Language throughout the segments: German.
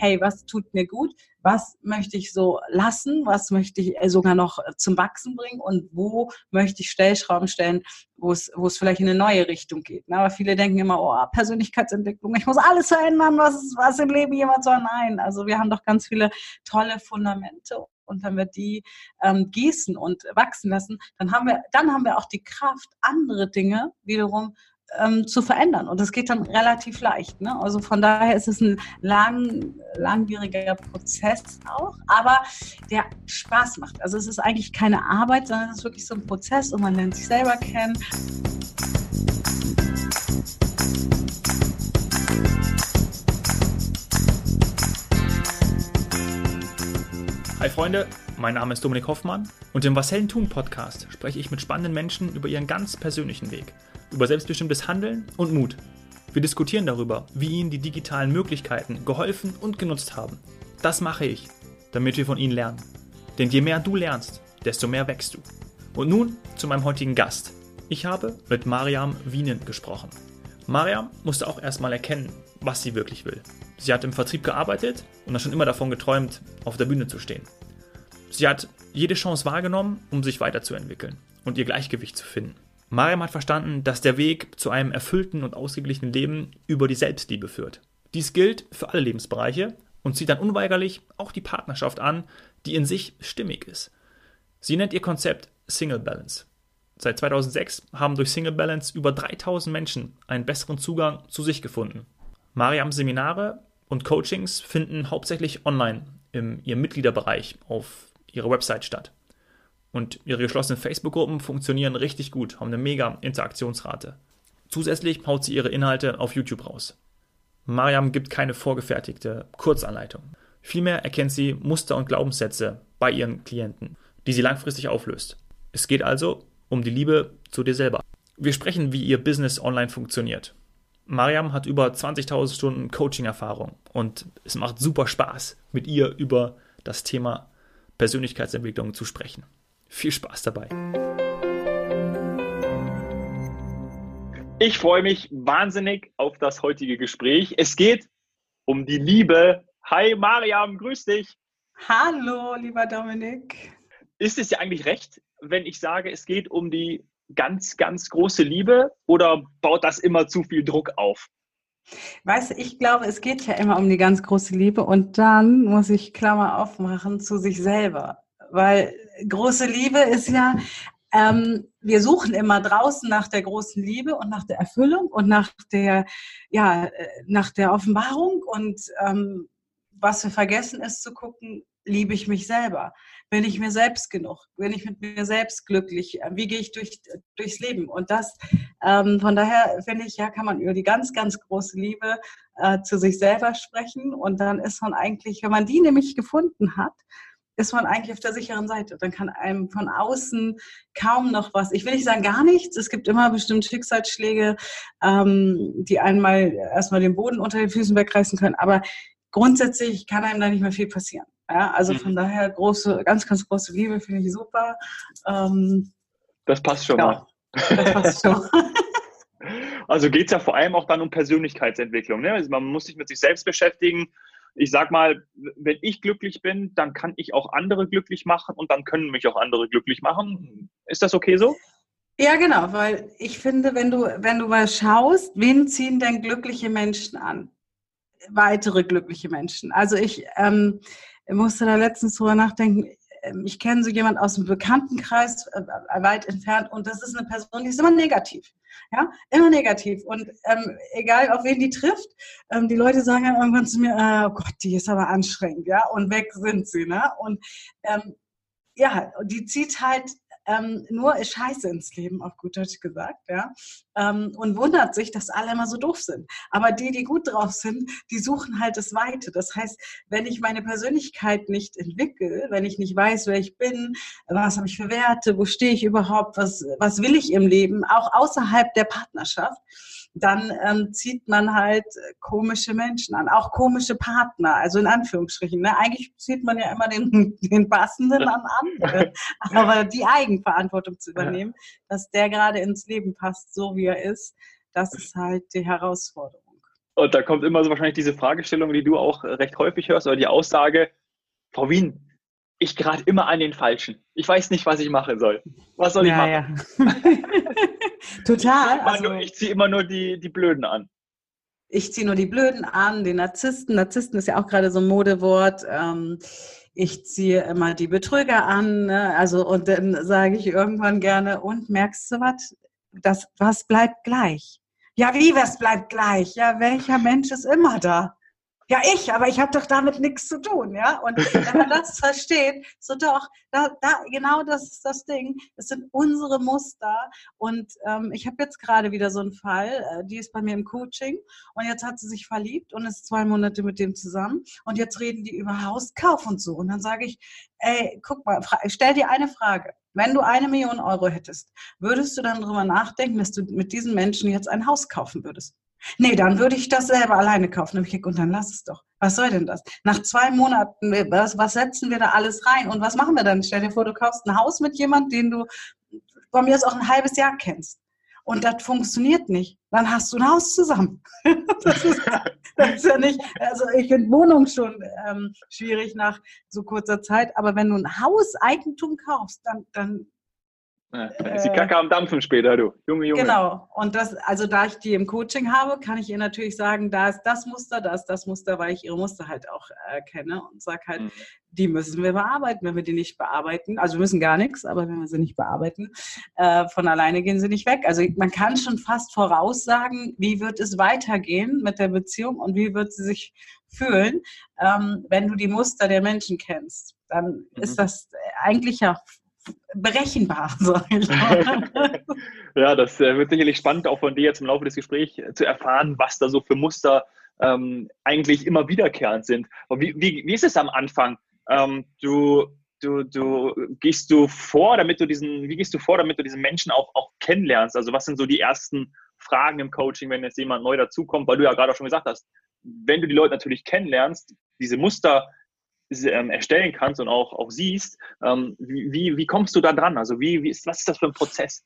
hey, was tut mir gut? Was möchte ich so lassen? Was möchte ich äh, sogar noch äh, zum Wachsen bringen? Und wo möchte ich Stellschrauben stellen, wo es, wo es vielleicht in eine neue Richtung geht? Aber viele denken immer, oh, Persönlichkeitsentwicklung, ich muss alles verändern, was, was im Leben jemand soll. Nein, also wir haben doch ganz viele tolle Fundamente und wenn wir die ähm, gießen und wachsen lassen, dann haben wir, dann haben wir auch die Kraft, andere Dinge wiederum ähm, zu verändern. Und das geht dann relativ leicht. Ne? Also von daher ist es ein lang, langwieriger Prozess auch, aber der Spaß macht. Also es ist eigentlich keine Arbeit, sondern es ist wirklich so ein Prozess und man lernt sich selber kennen. Hi Freunde, mein Name ist Dominik Hoffmann und im Was Hellen tun Podcast spreche ich mit spannenden Menschen über ihren ganz persönlichen Weg, über selbstbestimmtes Handeln und Mut. Wir diskutieren darüber, wie ihnen die digitalen Möglichkeiten geholfen und genutzt haben. Das mache ich, damit wir von ihnen lernen. Denn je mehr du lernst, desto mehr wächst du. Und nun zu meinem heutigen Gast. Ich habe mit Mariam Wienen gesprochen. Mariam musste auch erstmal erkennen, was sie wirklich will. Sie hat im Vertrieb gearbeitet und hat schon immer davon geträumt, auf der Bühne zu stehen. Sie hat jede Chance wahrgenommen, um sich weiterzuentwickeln und ihr Gleichgewicht zu finden. Mariam hat verstanden, dass der Weg zu einem erfüllten und ausgeglichenen Leben über die Selbstliebe führt. Dies gilt für alle Lebensbereiche und zieht dann unweigerlich auch die Partnerschaft an, die in sich stimmig ist. Sie nennt ihr Konzept Single Balance. Seit 2006 haben durch Single Balance über 3000 Menschen einen besseren Zugang zu sich gefunden. Mariams Seminare und Coachings finden hauptsächlich online in ihrem Mitgliederbereich auf ihrer Website statt. Und ihre geschlossenen Facebook-Gruppen funktionieren richtig gut, haben eine mega Interaktionsrate. Zusätzlich haut sie ihre Inhalte auf YouTube raus. Mariam gibt keine vorgefertigte Kurzanleitung. Vielmehr erkennt sie Muster und Glaubenssätze bei ihren Klienten, die sie langfristig auflöst. Es geht also um die Liebe zu dir selber. Wir sprechen, wie ihr Business online funktioniert, Mariam hat über 20.000 Stunden Coaching-Erfahrung und es macht super Spaß, mit ihr über das Thema Persönlichkeitsentwicklung zu sprechen. Viel Spaß dabei. Ich freue mich wahnsinnig auf das heutige Gespräch. Es geht um die Liebe. Hi Mariam, grüß dich. Hallo, lieber Dominik. Ist es ja eigentlich recht, wenn ich sage, es geht um die ganz, ganz große Liebe oder baut das immer zu viel Druck auf? Weißt du, ich glaube, es geht ja immer um die ganz große Liebe und dann muss ich Klammer aufmachen zu sich selber. Weil große Liebe ist ja, ähm, wir suchen immer draußen nach der großen Liebe und nach der Erfüllung und nach der, ja, äh, nach der Offenbarung und ähm, was wir vergessen ist zu gucken, liebe ich mich selber? Bin ich mir selbst genug? Bin ich mit mir selbst glücklich? Wie gehe ich durch, durchs Leben? Und das, ähm, von daher finde ich, ja, kann man über die ganz, ganz große Liebe äh, zu sich selber sprechen. Und dann ist man eigentlich, wenn man die nämlich gefunden hat, ist man eigentlich auf der sicheren Seite. Dann kann einem von außen kaum noch was, ich will nicht sagen gar nichts, es gibt immer bestimmt Schicksalsschläge, ähm, die einmal erstmal den Boden unter den Füßen wegreißen können, aber grundsätzlich kann einem da nicht mehr viel passieren. Ja, also von mhm. daher große, ganz, ganz große Liebe finde ich super. Ähm, das passt schon ja, mal. Das passt schon. Also geht es ja vor allem auch dann um Persönlichkeitsentwicklung. Ne? Also man muss sich mit sich selbst beschäftigen. Ich sag mal, wenn ich glücklich bin, dann kann ich auch andere glücklich machen und dann können mich auch andere glücklich machen. Ist das okay so? Ja, genau, weil ich finde, wenn du, wenn du mal schaust, wen ziehen denn glückliche Menschen an? Weitere glückliche Menschen. Also ich, ähm, musste da letztens drüber nachdenken. Ähm, ich kenne so jemand aus dem Bekanntenkreis, äh, äh, weit entfernt, und das ist eine Person, die ist immer negativ. Ja, immer negativ. Und ähm, egal, auf wen die trifft, ähm, die Leute sagen dann irgendwann zu mir, äh, oh Gott, die ist aber anstrengend, ja, und weg sind sie, ne? Und ähm, ja, die zieht halt ähm, nur Scheiße ins Leben, auf gut Deutsch gesagt, ja, ähm, und wundert sich, dass alle immer so doof sind. Aber die, die gut drauf sind, die suchen halt das Weite. Das heißt, wenn ich meine Persönlichkeit nicht entwickle, wenn ich nicht weiß, wer ich bin, was habe ich für Werte, wo stehe ich überhaupt, was, was will ich im Leben, auch außerhalb der Partnerschaft, dann ähm, zieht man halt komische Menschen an, auch komische Partner, also in Anführungsstrichen. Ne? Eigentlich zieht man ja immer den, den passenden an andere, aber die Eigenverantwortung zu übernehmen, dass der gerade ins Leben passt, so wie er ist, das ist halt die Herausforderung. Und da kommt immer so wahrscheinlich diese Fragestellung, die du auch recht häufig hörst, oder die Aussage, Frau Wien, ich gerade immer an den Falschen. Ich weiß nicht, was ich machen soll. Was soll ja, ich machen? Ja. Total. Ich, also, ich ziehe immer nur die, die Blöden an. Ich ziehe nur die Blöden an, die Narzissten. Narzissten ist ja auch gerade so ein Modewort. Ähm, ich ziehe immer die Betrüger an. Ne? Also, und dann sage ich irgendwann gerne, und merkst du was? Das, was bleibt gleich? Ja, wie, was bleibt gleich? Ja, welcher Mensch ist immer da? Ja, ich, aber ich habe doch damit nichts zu tun, ja. Und wenn man das versteht, so doch, da, da, genau das ist das Ding. Es sind unsere Muster. Und ähm, ich habe jetzt gerade wieder so einen Fall, äh, die ist bei mir im Coaching und jetzt hat sie sich verliebt und ist zwei Monate mit dem zusammen und jetzt reden die über Hauskauf und so. Und dann sage ich, ey, guck mal, stell dir eine Frage. Wenn du eine Million Euro hättest, würdest du dann darüber nachdenken, dass du mit diesen Menschen jetzt ein Haus kaufen würdest? Nee, dann würde ich das selber alleine kaufen. Und dann lass es doch. Was soll denn das? Nach zwei Monaten, was, was setzen wir da alles rein? Und was machen wir dann? Stell dir vor, du kaufst ein Haus mit jemandem, den du bei mir jetzt auch ein halbes Jahr kennst. Und das funktioniert nicht. Dann hast du ein Haus zusammen. das, ist, das ist ja nicht, also ich finde Wohnung schon ähm, schwierig nach so kurzer Zeit, aber wenn du ein Hauseigentum kaufst, dann, dann ja, ist die Kacke am Dampfen später, du. Junge, Junge. Genau. Und das, also da ich die im Coaching habe, kann ich ihr natürlich sagen, da ist das Muster, da ist das Muster, weil ich ihre Muster halt auch äh, kenne und sage halt, mhm. die müssen wir bearbeiten. Wenn wir die nicht bearbeiten, also wir müssen gar nichts, aber wenn wir sie nicht bearbeiten, äh, von alleine gehen sie nicht weg. Also man kann schon fast voraussagen, wie wird es weitergehen mit der Beziehung und wie wird sie sich fühlen, ähm, wenn du die Muster der Menschen kennst. Dann mhm. ist das eigentlich ja berechenbar. ja, das äh, wird sicherlich spannend, auch von dir jetzt im Laufe des Gesprächs äh, zu erfahren, was da so für Muster ähm, eigentlich immer wiederkehrend sind. Wie, wie, wie ist es am Anfang? Ähm, du, du, du gehst du vor, damit du diesen, wie gehst du vor, damit du diesen Menschen auch, auch kennenlernst? Also was sind so die ersten Fragen im Coaching, wenn jetzt jemand neu dazukommt, weil du ja gerade auch schon gesagt hast, wenn du die Leute natürlich kennenlernst, diese Muster erstellen kannst und auch, auch siehst, ähm, wie, wie kommst du da dran? Also wie, wie ist, was ist das für ein Prozess?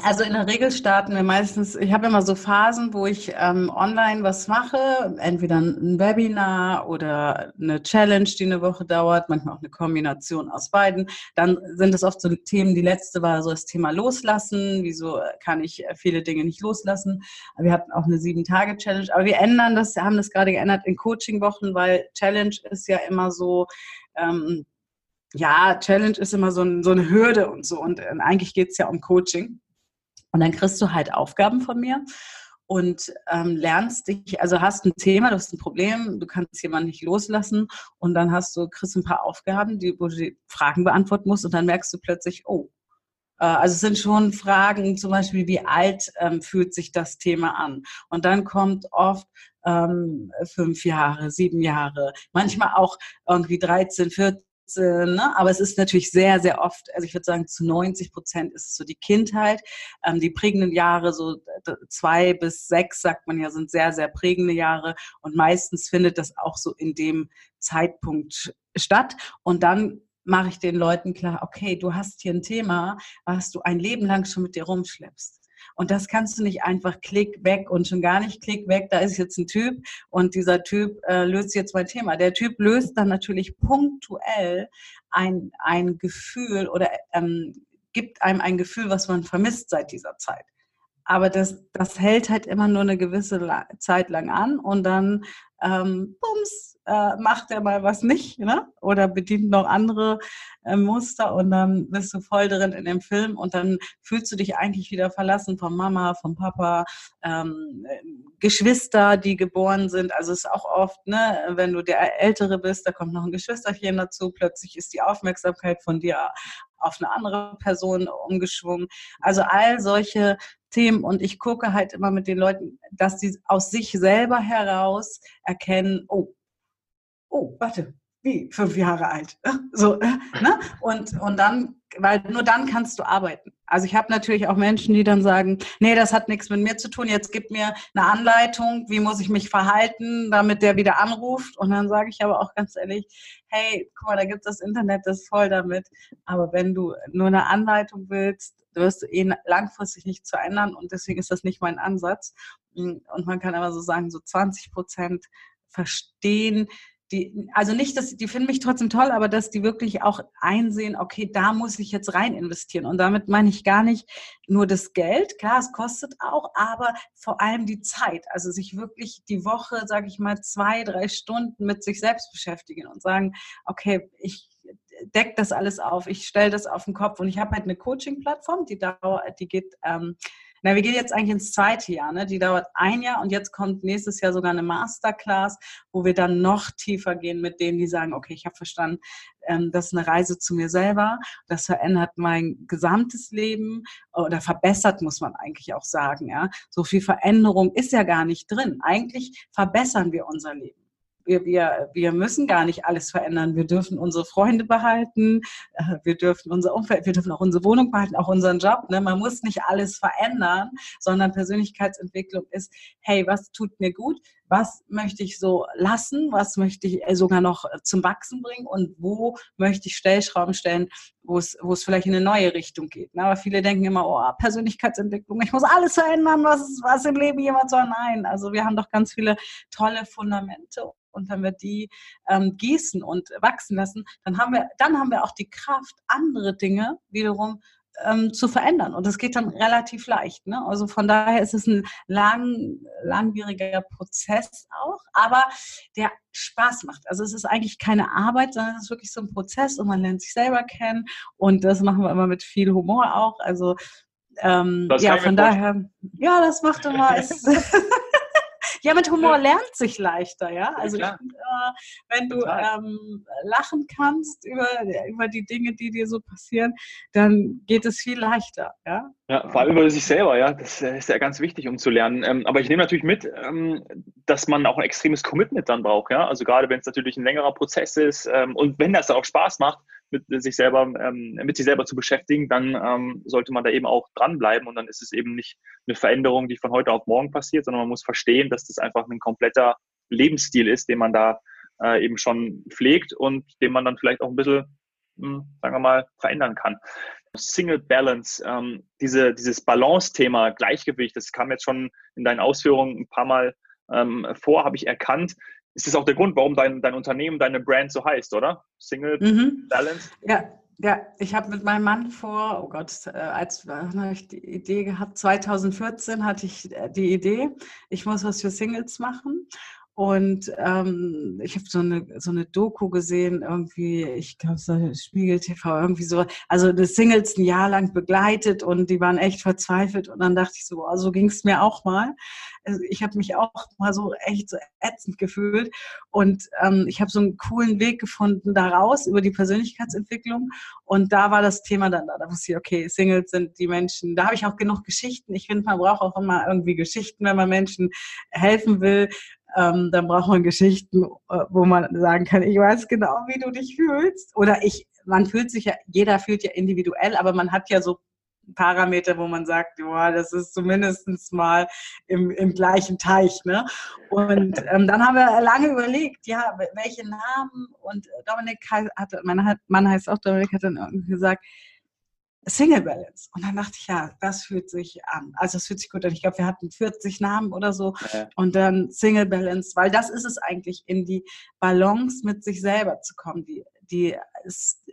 Also in der Regel starten wir meistens, ich habe immer so Phasen, wo ich ähm, online was mache, entweder ein Webinar oder eine Challenge, die eine Woche dauert, manchmal auch eine Kombination aus beiden. Dann sind es oft so Themen, die letzte war so das Thema Loslassen, wieso kann ich viele Dinge nicht loslassen. Wir hatten auch eine Sieben-Tage-Challenge, aber wir ändern das, haben das gerade geändert in Coaching-Wochen, weil Challenge ist ja immer so, ähm, ja, Challenge ist immer so, ein, so eine Hürde und so. Und äh, eigentlich geht es ja um Coaching. Und dann kriegst du halt Aufgaben von mir und ähm, lernst dich, also hast ein Thema, du hast ein Problem, du kannst jemanden nicht loslassen und dann hast du, kriegst ein paar Aufgaben, die, wo du die Fragen beantworten musst und dann merkst du plötzlich, oh, äh, also es sind schon Fragen, zum Beispiel, wie alt ähm, fühlt sich das Thema an? Und dann kommt oft ähm, fünf Jahre, sieben Jahre, manchmal auch irgendwie 13, 14 äh, ne? aber es ist natürlich sehr, sehr oft, also ich würde sagen, zu 90 Prozent ist es so die Kindheit. Ähm, die prägenden Jahre, so zwei bis sechs, sagt man ja, sind sehr, sehr prägende Jahre. Und meistens findet das auch so in dem Zeitpunkt statt. Und dann mache ich den Leuten klar, okay, du hast hier ein Thema, was du ein Leben lang schon mit dir rumschleppst. Und das kannst du nicht einfach klick weg und schon gar nicht klick weg. Da ist jetzt ein Typ und dieser Typ äh, löst jetzt mein Thema. Der Typ löst dann natürlich punktuell ein, ein Gefühl oder ähm, gibt einem ein Gefühl, was man vermisst seit dieser Zeit. Aber das, das hält halt immer nur eine gewisse Zeit lang an und dann ähm, bums, äh, macht er mal was nicht, ne? Oder bedient noch andere äh, Muster und dann bist du voll drin in dem Film und dann fühlst du dich eigentlich wieder verlassen von Mama, von Papa, ähm, Geschwister, die geboren sind. Also es ist auch oft, ne, wenn du der Ältere bist, da kommt noch ein Geschwisterchen dazu, plötzlich ist die Aufmerksamkeit von dir auf eine andere Person umgeschwungen. Also all solche Themen und ich gucke halt immer mit den Leuten, dass sie aus sich selber heraus erkennen, oh, oh, warte, wie fünf Jahre alt. So, ne? Und, und dann, weil nur dann kannst du arbeiten. Also ich habe natürlich auch Menschen, die dann sagen, nee, das hat nichts mit mir zu tun, jetzt gib mir eine Anleitung, wie muss ich mich verhalten, damit der wieder anruft. Und dann sage ich aber auch ganz ehrlich, hey, guck mal, da gibt es das Internet, das ist voll damit. Aber wenn du nur eine Anleitung willst, wirst du eh langfristig nicht zu ändern und deswegen ist das nicht mein Ansatz. Und man kann aber so sagen, so 20 Prozent verstehen, die, also nicht, dass die finden mich trotzdem toll, aber dass die wirklich auch einsehen, okay, da muss ich jetzt rein investieren. Und damit meine ich gar nicht nur das Geld, klar, es kostet auch, aber vor allem die Zeit. Also sich wirklich die Woche, sage ich mal, zwei, drei Stunden mit sich selbst beschäftigen und sagen, okay, ich decke das alles auf, ich stelle das auf den Kopf und ich habe halt eine Coaching-Plattform, die dauert, die geht ähm, na, wir gehen jetzt eigentlich ins zweite Jahr, ne? Die dauert ein Jahr und jetzt kommt nächstes Jahr sogar eine Masterclass, wo wir dann noch tiefer gehen mit denen, die sagen, okay, ich habe verstanden, ähm, das ist eine Reise zu mir selber, das verändert mein gesamtes Leben oder verbessert, muss man eigentlich auch sagen, ja. So viel Veränderung ist ja gar nicht drin. Eigentlich verbessern wir unser Leben wir, wir, wir müssen gar nicht alles verändern. Wir dürfen unsere Freunde behalten, äh, wir dürfen unser Umfeld, wir dürfen auch unsere Wohnung behalten, auch unseren Job. Ne? Man muss nicht alles verändern, sondern Persönlichkeitsentwicklung ist, hey, was tut mir gut? Was möchte ich so lassen? Was möchte ich äh, sogar noch zum Wachsen bringen? Und wo möchte ich Stellschrauben stellen, wo es, wo es vielleicht in eine neue Richtung geht? Ne? Aber viele denken immer, oh, Persönlichkeitsentwicklung, ich muss alles verändern, was, was im Leben jemand soll. Nein, also wir haben doch ganz viele tolle Fundamente und wenn wir die ähm, gießen und wachsen lassen, dann haben wir, dann haben wir auch die Kraft, andere Dinge wiederum ähm, zu verändern. Und das geht dann relativ leicht. Ne? Also von daher ist es ein lang, langwieriger Prozess auch, aber der Spaß macht. Also es ist eigentlich keine Arbeit, sondern es ist wirklich so ein Prozess und man lernt sich selber kennen. Und das machen wir immer mit viel Humor auch. Also ähm, ja, von daher, ja, das macht immer. Ja, mit Humor lernt sich leichter, ja. Also ja, ich, äh, wenn du ähm, lachen kannst über, über die Dinge, die dir so passieren, dann geht es viel leichter, ja. Ja, vor allem über sich selber, ja. Das ist ja ganz wichtig, um zu lernen. Ähm, aber ich nehme natürlich mit, ähm, dass man auch ein extremes Commitment dann braucht, ja. Also gerade wenn es natürlich ein längerer Prozess ist ähm, und wenn das auch Spaß macht, mit sich selber, ähm, mit sich selber zu beschäftigen, dann ähm, sollte man da eben auch dranbleiben und dann ist es eben nicht eine Veränderung, die von heute auf morgen passiert, sondern man muss verstehen, dass das einfach ein kompletter Lebensstil ist, den man da äh, eben schon pflegt und den man dann vielleicht auch ein bisschen, mh, hm, sagen wir mal, verändern kann. Single Balance, ähm, diese, dieses Balance-Thema, Gleichgewicht, das kam jetzt schon in deinen Ausführungen ein paar Mal ähm, vor, habe ich erkannt ist das auch der Grund, warum dein, dein Unternehmen, deine Brand so heißt, oder? Single mhm. Balance? Ja, ja, ich habe mit meinem Mann vor, oh Gott, äh, als habe ich die Idee gehabt, 2014 hatte ich äh, die Idee, ich muss was für Singles machen. Und ähm, ich habe so eine, so eine Doku gesehen, irgendwie, ich glaube, so Spiegel TV, irgendwie so, also das Singles ein Jahr lang begleitet und die waren echt verzweifelt. Und dann dachte ich so, so ging es mir auch mal. Also ich habe mich auch mal so echt so ätzend gefühlt. Und ähm, ich habe so einen coolen Weg gefunden daraus über die Persönlichkeitsentwicklung. Und da war das Thema dann da. Da wusste ich, okay, Singles sind die Menschen. Da habe ich auch genug Geschichten. Ich finde, man braucht auch immer irgendwie Geschichten, wenn man Menschen helfen will ähm, dann braucht man Geschichten, äh, wo man sagen kann, ich weiß genau, wie du dich fühlst. Oder ich, man fühlt sich ja, jeder fühlt ja individuell, aber man hat ja so Parameter, wo man sagt, boah, das ist zumindest mal im, im gleichen Teich. Ne? Und ähm, dann haben wir lange überlegt, ja, welche Namen. Und Dominik hat, mein Mann heißt auch Dominik, hat dann irgendwie gesagt, Single Balance. Und dann dachte ich, ja, das fühlt sich an. Also es fühlt sich gut an. Ich glaube, wir hatten 40 Namen oder so. Ja. Und dann Single Balance, weil das ist es eigentlich, in die Balance mit sich selber zu kommen, die, die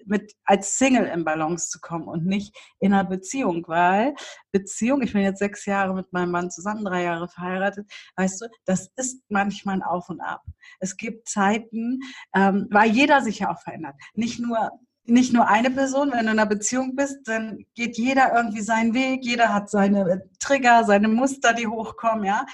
mit als Single in Balance zu kommen und nicht in einer Beziehung, weil Beziehung, ich bin jetzt sechs Jahre mit meinem Mann zusammen, drei Jahre verheiratet, weißt du, das ist manchmal ein Auf und Ab. Es gibt Zeiten, ähm, weil jeder sich ja auch verändert. Nicht nur nicht nur eine Person, wenn du in einer Beziehung bist, dann geht jeder irgendwie seinen Weg, jeder hat seine Trigger, seine Muster, die hochkommen, ja.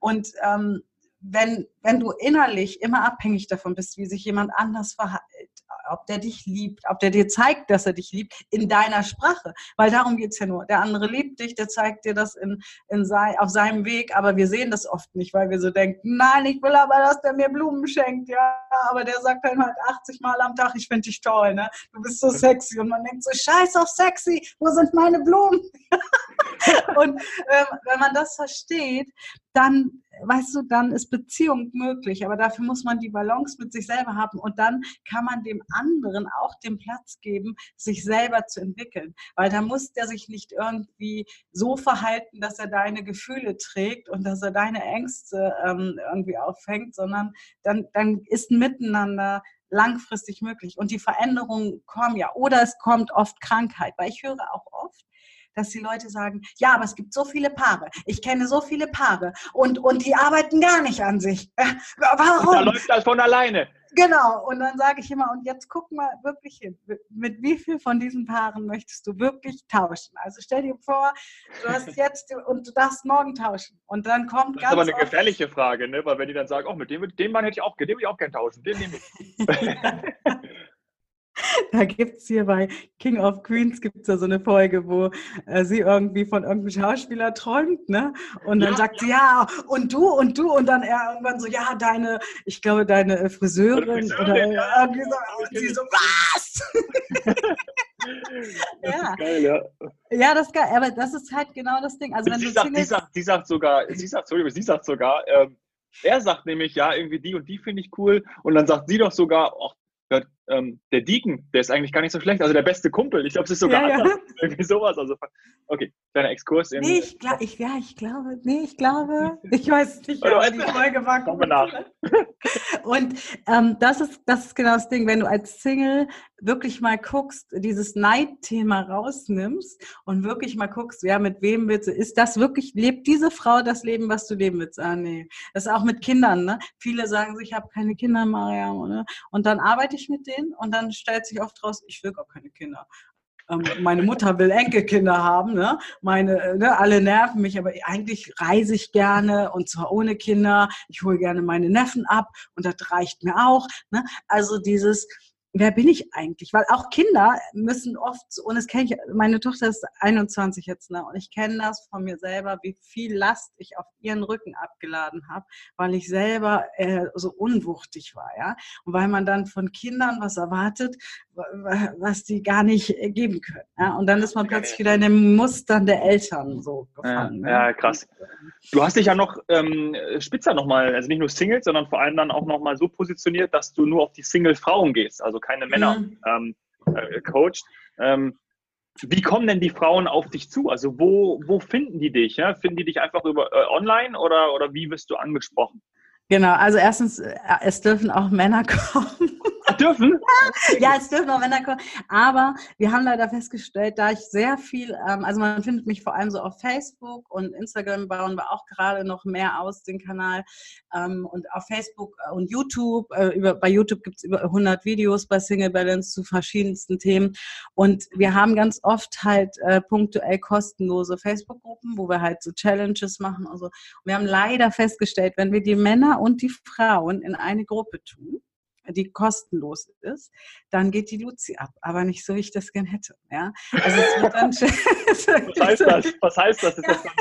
Und ähm, wenn, wenn du innerlich immer abhängig davon bist, wie sich jemand anders verhält, ob der dich liebt, ob der dir zeigt, dass er dich liebt, in deiner Sprache. Weil darum geht es ja nur. Der andere liebt dich, der zeigt dir das in, in sei, auf seinem Weg, aber wir sehen das oft nicht, weil wir so denken, nein, ich will aber, dass der mir Blumen schenkt, ja, aber der sagt dann halt 80 Mal am Tag, ich finde dich toll, ne? Du bist so sexy. Und man denkt so, scheiß auf sexy, wo sind meine Blumen? und ähm, wenn man das versteht, dann, weißt du, dann ist Beziehung möglich. Aber dafür muss man die Balance mit sich selber haben und dann kann man dem anderen auch den Platz geben, sich selber zu entwickeln. Weil da muss der sich nicht irgendwie so verhalten, dass er deine Gefühle trägt und dass er deine Ängste ähm, irgendwie auffängt, sondern dann, dann ist ein Miteinander langfristig möglich. Und die Veränderungen kommen ja. Oder es kommt oft Krankheit, weil ich höre auch oft, dass die Leute sagen, ja, aber es gibt so viele Paare. Ich kenne so viele Paare und, und die arbeiten gar nicht an sich. Warum? Da läuft das von alleine. Genau, und dann sage ich immer, und jetzt guck mal wirklich hin, mit wie viel von diesen Paaren möchtest du wirklich tauschen? Also stell dir vor, du hast jetzt und du darfst morgen tauschen. Und dann kommt das ganz. Das ist aber eine gefährliche Frage, ne? Weil wenn die dann sagen, oh, mit dem, dem Mann hätte ich auch, den will ich auch gerne tauschen, den nehme ich. Da gibt es hier bei King of Queens gibt's ja so eine Folge, wo äh, sie irgendwie von irgendeinem Schauspieler träumt, ne? Und dann ja, sagt ja. sie, ja, und du und du und dann er irgendwann so, ja, deine, ich glaube, deine äh, Friseurin, Friseurin oder ja. irgendwie so, und sie so, was? Das ja. Geil, ja. Ja, das ist geil, aber das ist halt genau das Ding. Also wenn sie, du sagt, sie, sagt, sie sagt sogar, sie sagt, sie sagt sogar, ähm, er sagt nämlich, ja, irgendwie die und die finde ich cool. Und dann sagt sie doch sogar, ach, ähm, der Deacon, der ist eigentlich gar nicht so schlecht. Also der beste Kumpel. Ich glaube, es ist sogar ja, ja. irgendwie sowas. Also, okay, kleiner Exkurs. In, nee, ich, glaub, ich, ja, ich glaube, nee, ich glaube, ich weiß nicht, aber die Folge war Kommen wir nach. Und ähm, das, ist, das ist genau das Ding, wenn du als Single wirklich mal guckst, dieses Neidthema rausnimmst und wirklich mal guckst, ja, mit wem willst du, ist das wirklich, lebt diese Frau das Leben, was du leben willst? Ah, nee. Das ist auch mit Kindern, ne? Viele sagen sich, ich habe keine Kinder, Mariam, oder? Und dann arbeite ich mit denen und dann stellt sich oft raus, ich will gar keine Kinder. Ähm, meine Mutter will Enkelkinder haben, ne? Meine, äh, ne, alle nerven mich, aber eigentlich reise ich gerne und zwar ohne Kinder. Ich hole gerne meine Neffen ab und das reicht mir auch. Ne? Also dieses, wer bin ich eigentlich? Weil auch Kinder müssen oft, und das kenne ich, meine Tochter ist 21 jetzt, ne? und ich kenne das von mir selber, wie viel Last ich auf ihren Rücken abgeladen habe, weil ich selber äh, so unwuchtig war, ja. Und weil man dann von Kindern was erwartet, was die gar nicht äh, geben können. Ja? Und dann ist man plötzlich wieder in den Mustern der Eltern so gefangen. Ja, ne? ja krass. Du hast dich ja noch ähm, spitzer nochmal, also nicht nur Singles, sondern vor allem dann auch nochmal so positioniert, dass du nur auf die Single-Frauen gehst, also keine Männer mhm. ähm, äh, coacht. Ähm, wie kommen denn die Frauen auf dich zu? Also wo, wo finden die dich? Ja? Finden die dich einfach über äh, online oder, oder wie wirst du angesprochen? Genau, also erstens, äh, es dürfen auch Männer kommen dürfen? ja, es dürfen auch Männer kommen. Aber wir haben leider festgestellt, da ich sehr viel, ähm, also man findet mich vor allem so auf Facebook und Instagram bauen wir auch gerade noch mehr aus, den Kanal. Ähm, und auf Facebook und YouTube, äh, über, bei YouTube gibt es über 100 Videos bei Single Balance zu verschiedensten Themen. Und wir haben ganz oft halt äh, punktuell kostenlose Facebook-Gruppen, wo wir halt so Challenges machen und so. Und wir haben leider festgestellt, wenn wir die Männer und die Frauen in eine Gruppe tun, die kostenlos ist, dann geht die Luzi ab, aber nicht so, wie ich das gern hätte. Ja? Also es wird dann Was heißt das? Was heißt das? Ist das dann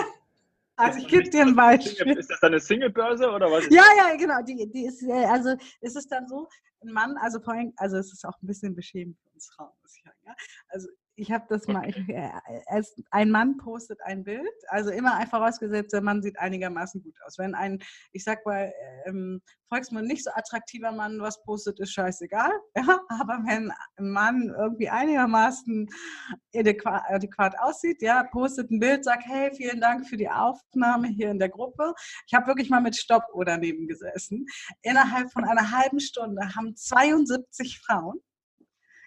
also ich gebe dir ein Beispiel. Ist das dann eine Single-Börse oder was? Ja, ja, genau. Die, die ist, äh, also es ist dann so, ein Mann, also vor allem, also es ist auch ein bisschen beschämend für uns Frauen, muss ich sagen. Ja? Also ich habe das mal, äh, ein Mann postet ein Bild, also immer einfach vorausgesetzt, der Mann sieht einigermaßen gut aus. Wenn ein, ich sag mal, ähm, Volksmann nicht so attraktiver Mann was postet, ist scheißegal. Ja? Aber wenn ein Mann irgendwie einigermaßen adäquat, adäquat aussieht, ja, postet ein Bild, sagt, hey, vielen Dank für die Aufnahme hier in der Gruppe. Ich habe wirklich mal mit Stopp oder neben gesessen. Innerhalb von einer halben Stunde haben 72 Frauen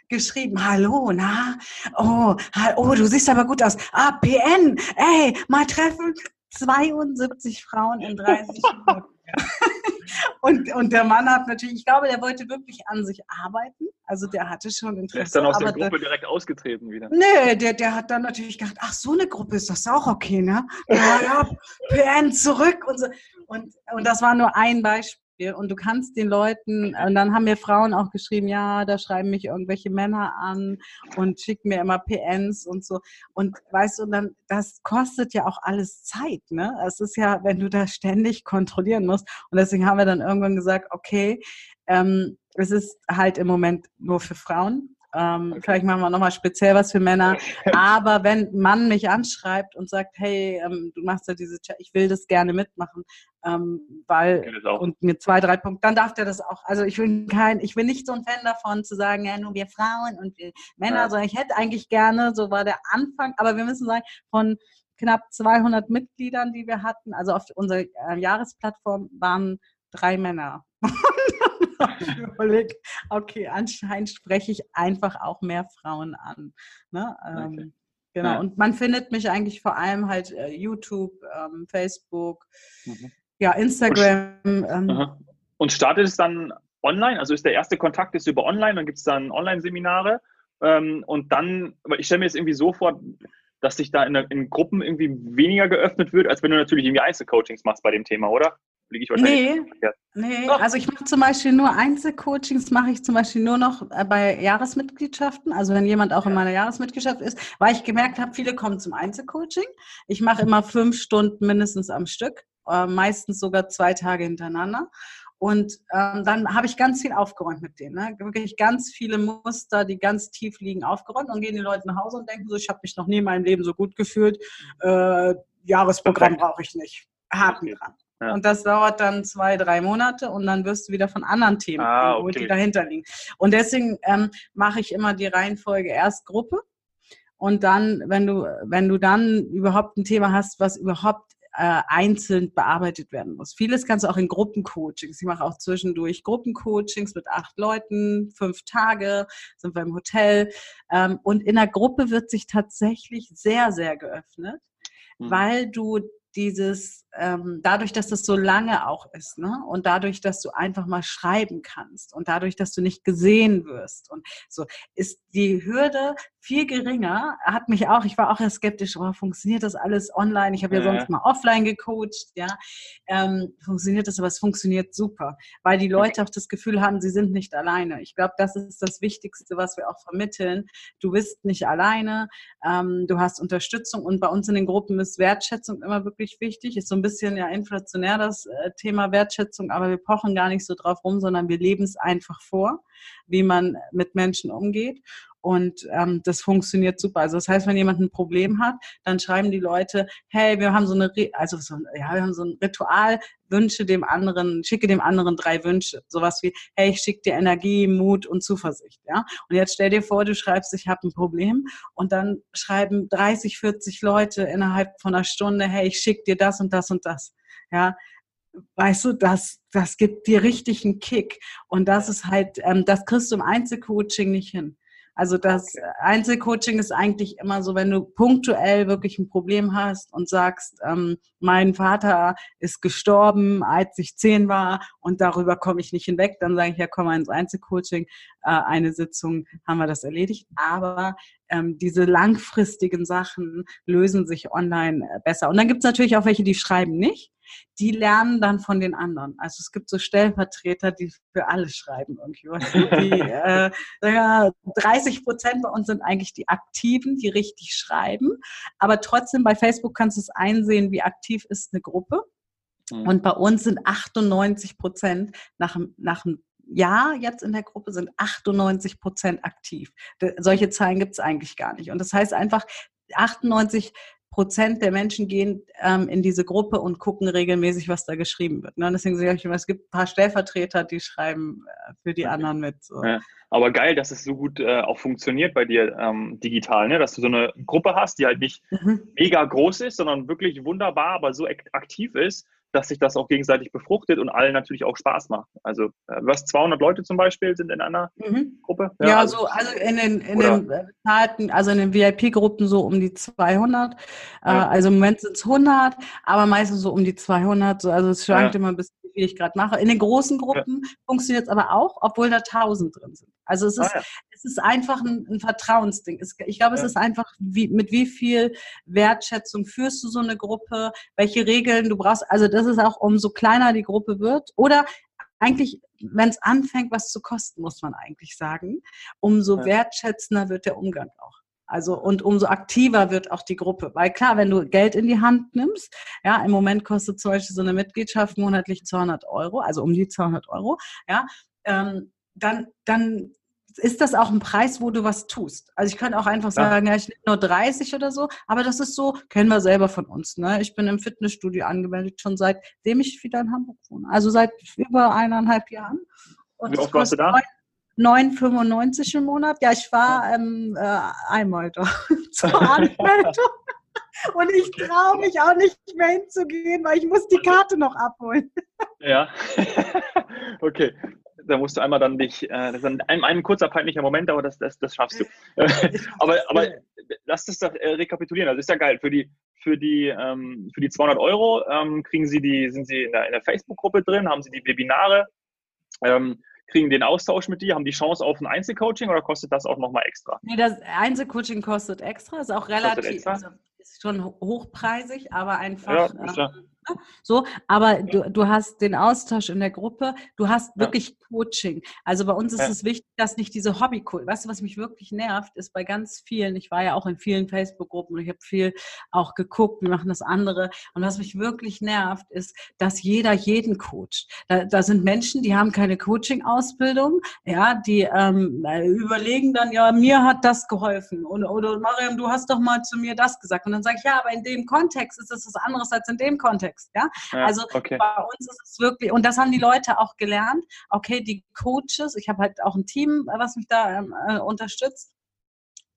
geschrieben, hallo, na, oh, oh, du siehst aber gut aus. Ah, PN, ey, mal treffen. 72 Frauen in 30 Minuten. und, und der Mann hat natürlich, ich glaube, der wollte wirklich an sich arbeiten Also der hatte schon Interesse. Der ist dann aus der Gruppe der, direkt ausgetreten wieder. Nee, der, der hat dann natürlich gedacht, ach, so eine Gruppe ist das auch okay, ne? Ja, ja, PN zurück und so. Und, und das war nur ein Beispiel. Und du kannst den Leuten, und dann haben mir Frauen auch geschrieben, ja, da schreiben mich irgendwelche Männer an und schicken mir immer PNs und so. Und weißt du, dann, das kostet ja auch alles Zeit, ne? Es ist ja, wenn du da ständig kontrollieren musst. Und deswegen haben wir dann irgendwann gesagt, okay, ähm, es ist halt im Moment nur für Frauen. Ähm, okay. Vielleicht machen wir nochmal speziell was für Männer. Aber wenn Mann mich anschreibt und sagt, hey, ähm, du machst ja diese, Chat, ich will das gerne mitmachen, ähm, weil und mir zwei, drei Punkte, dann darf der das auch. Also ich will kein, ich bin nicht so ein Fan davon zu sagen, ja, nur wir Frauen und wir Männer, ja. sondern ich hätte eigentlich gerne, so war der Anfang, aber wir müssen sagen, von knapp 200 Mitgliedern, die wir hatten, also auf unserer äh, Jahresplattform waren drei Männer. überlegt, okay, anscheinend spreche ich einfach auch mehr Frauen an. Ne? Ähm, okay. Genau. Ja. Und man findet mich eigentlich vor allem halt äh, YouTube, ähm, Facebook, mhm. ja, Instagram. Und, ähm, und startet es dann online? Also ist der erste Kontakt ist über online, dann gibt es dann Online-Seminare. Ähm, und dann, aber ich stelle mir jetzt irgendwie so vor, dass sich da in, in, Gruppen irgendwie weniger geöffnet wird, als wenn du natürlich irgendwie Einzelcoachings machst bei dem Thema, oder? Liege ich wahrscheinlich. Nee, nee. also ich mache zum Beispiel nur Einzelcoachings, mache ich zum Beispiel nur noch äh, bei Jahresmitgliedschaften. Also wenn jemand auch in meiner Jahresmitgliedschaft ist, weil ich gemerkt habe, viele kommen zum Einzelcoaching. Ich mache immer fünf Stunden mindestens am Stück, äh, meistens sogar zwei Tage hintereinander. Und ähm, dann habe ich ganz viel aufgeräumt mit denen. Ne? Wirklich ganz viele Muster, die ganz tief liegen, aufgeräumt und gehen die Leute nach Hause und denken so, ich habe mich noch nie in meinem Leben so gut gefühlt. Äh, Jahresprogramm brauche ich nicht. Haken dran. Ja. Und das dauert dann zwei, drei Monate und dann wirst du wieder von anderen Themen, ah, okay. die dahinter liegen. Und deswegen ähm, mache ich immer die Reihenfolge erst Gruppe und dann, wenn du, wenn du dann überhaupt ein Thema hast, was überhaupt äh, einzeln bearbeitet werden muss. Vieles kannst du auch in Gruppencoachings. Ich mache auch zwischendurch Gruppencoachings mit acht Leuten, fünf Tage, sind wir im Hotel. Ähm, und in der Gruppe wird sich tatsächlich sehr, sehr geöffnet, mhm. weil du dieses ähm, dadurch, dass das so lange auch ist, ne? Und dadurch, dass du einfach mal schreiben kannst und dadurch, dass du nicht gesehen wirst und so, ist die Hürde viel geringer. Hat mich auch, ich war auch skeptisch, oh, funktioniert das alles online? Ich habe ja, ja sonst mal offline gecoacht, ja. Ähm, funktioniert das, aber es funktioniert super, weil die Leute auch das Gefühl haben, sie sind nicht alleine. Ich glaube, das ist das Wichtigste, was wir auch vermitteln. Du bist nicht alleine, ähm, du hast Unterstützung und bei uns in den Gruppen ist Wertschätzung immer wirklich wichtig, ist so ein bisschen ja inflationär, das äh, Thema Wertschätzung, aber wir pochen gar nicht so drauf rum, sondern wir leben es einfach vor, wie man mit Menschen umgeht. Und ähm, das funktioniert super. Also das heißt, wenn jemand ein Problem hat, dann schreiben die Leute, hey, wir haben so eine, also so, ja, wir haben so ein Ritual, wünsche dem anderen, schicke dem anderen drei Wünsche. Sowas wie, hey, ich schicke dir Energie, Mut und Zuversicht. Ja. Und jetzt stell dir vor, du schreibst, ich habe ein Problem und dann schreiben 30, 40 Leute innerhalb von einer Stunde, hey, ich schicke dir das und das und das. Ja, weißt du, das, das gibt dir richtig einen Kick. Und das ist halt, ähm, das kriegst du im Einzelcoaching nicht hin. Also das okay. Einzelcoaching ist eigentlich immer so, wenn du punktuell wirklich ein Problem hast und sagst, ähm, mein Vater ist gestorben, als ich zehn war und darüber komme ich nicht hinweg, dann sage ich, ja, komm mal ins Einzelcoaching, äh, eine Sitzung haben wir das erledigt. Aber ähm, diese langfristigen Sachen lösen sich online äh, besser. Und dann gibt es natürlich auch welche, die schreiben nicht die lernen dann von den anderen. Also es gibt so Stellvertreter, die für alle schreiben irgendwie. Die, äh, 30 Prozent bei uns sind eigentlich die Aktiven, die richtig schreiben. Aber trotzdem bei Facebook kannst du es einsehen, wie aktiv ist eine Gruppe. Mhm. Und bei uns sind 98 Prozent nach, nach einem Jahr jetzt in der Gruppe sind 98 Prozent aktiv. solche Zahlen gibt es eigentlich gar nicht. Und das heißt einfach, 98 Prozent der Menschen gehen ähm, in diese Gruppe und gucken regelmäßig, was da geschrieben wird. Ne? Und deswegen sage ich immer, es gibt ein paar Stellvertreter, die schreiben äh, für die anderen mit. So. Ja, aber geil, dass es so gut äh, auch funktioniert bei dir ähm, digital, ne? dass du so eine Gruppe hast, die halt nicht mhm. mega groß ist, sondern wirklich wunderbar, aber so aktiv ist, dass sich das auch gegenseitig befruchtet und allen natürlich auch Spaß macht. Also äh, was 200 Leute zum Beispiel sind in einer mhm. Gruppe? Ja, ja also, also in den, in den bezahlten, also in den VIP-Gruppen so um die 200. Äh, ja. Also im Moment sind es 100, aber meistens so um die 200. So, also es schwankt ja. immer ein bisschen, wie ich gerade mache. In den großen Gruppen funktioniert es aber auch, obwohl da 1000 drin sind. Also es ah, ist, ah, es ist einfach ein, ein Vertrauensding. Es, ich glaube, es ist einfach, wie, mit wie viel Wertschätzung führst du so eine Gruppe, welche Regeln du brauchst. Also das ist auch, umso kleiner die Gruppe wird. Oder eigentlich, wenn es anfängt, was zu kosten, muss man eigentlich sagen, umso ja. wertschätzender wird der Umgang auch. Also und umso aktiver wird auch die Gruppe. Weil klar, wenn du Geld in die Hand nimmst, ja, im Moment kostet zum Beispiel so eine Mitgliedschaft monatlich 200 Euro, also um die 200 Euro, ja, ähm, dann, dann ist das auch ein Preis, wo du was tust. Also ich könnte auch einfach sagen, ja, ja ich nehme nur 30 oder so, aber das ist so, kennen wir selber von uns. Ne? Ich bin im Fitnessstudio angemeldet, schon seitdem ich wieder in Hamburg wohne. Also seit über eineinhalb Jahren. Und Wie oft warst du da? 9,95 im Monat. Ja, ich war ähm, äh, einmal da zur Anmeldung. Und ich traue mich auch nicht mehr hinzugehen, weil ich muss die Karte noch abholen. Ja, okay da musst du einmal dann dich, äh, das ist ein, ein, kurzer peinlicher Moment, aber das, das, das schaffst du. aber, aber lass das doch äh, rekapitulieren. Das ist ja geil. Für die, für die, ähm, für die 200 Euro ähm, kriegen Sie die, sind Sie in der, der Facebook-Gruppe drin, haben Sie die Webinare, ähm, kriegen den Austausch mit dir, haben die Chance auf ein Einzelcoaching oder kostet das auch nochmal extra? Nee, das Einzelcoaching kostet extra, ist auch relativ, also ist schon hochpreisig, aber einfach. Ja, ähm, so, aber du, du hast den Austausch in der Gruppe, du hast wirklich Coaching. Also bei uns ist es wichtig, dass nicht diese hobby. Weißt du, was mich wirklich nervt, ist bei ganz vielen, ich war ja auch in vielen Facebook-Gruppen und ich habe viel auch geguckt, wie machen das andere. Und was mich wirklich nervt, ist, dass jeder jeden coacht. Da, da sind Menschen, die haben keine Coaching-Ausbildung, ja, die ähm, überlegen dann, ja, mir hat das geholfen. Und, oder Mariam, du hast doch mal zu mir das gesagt. Und dann sage ich, ja, aber in dem Kontext ist das was anderes als in dem Kontext. Ja, ja also okay. bei uns ist es wirklich, und das haben die Leute auch gelernt, okay, die Coaches, ich habe halt auch ein Team, was mich da ähm, äh, unterstützt,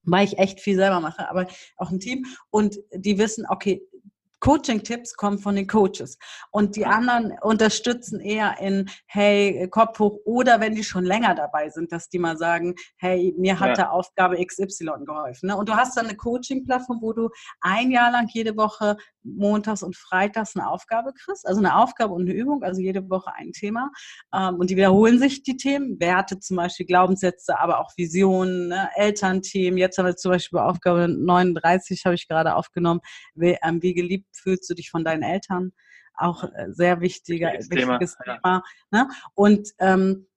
weil ich echt viel selber mache, aber auch ein Team und die wissen, okay, Coaching-Tipps kommen von den Coaches und die anderen unterstützen eher in, hey, Kopf hoch oder wenn die schon länger dabei sind, dass die mal sagen, hey, mir hat ja. der Aufgabe XY geholfen. Ne? Und du hast dann eine Coaching-Plattform, wo du ein Jahr lang jede Woche montags und freitags eine Aufgabe kriegst, also eine Aufgabe und eine Übung, also jede Woche ein Thema. Ähm, und die wiederholen sich die Themen, Werte zum Beispiel, Glaubenssätze, aber auch Visionen, ne? Elternthemen. Jetzt haben wir zum Beispiel Aufgabe 39, habe ich gerade aufgenommen, ähm, wie geliebt fühlst du dich von deinen Eltern? Auch äh, sehr wichtiger, wichtiges Thema. Thema ne? Und ähm,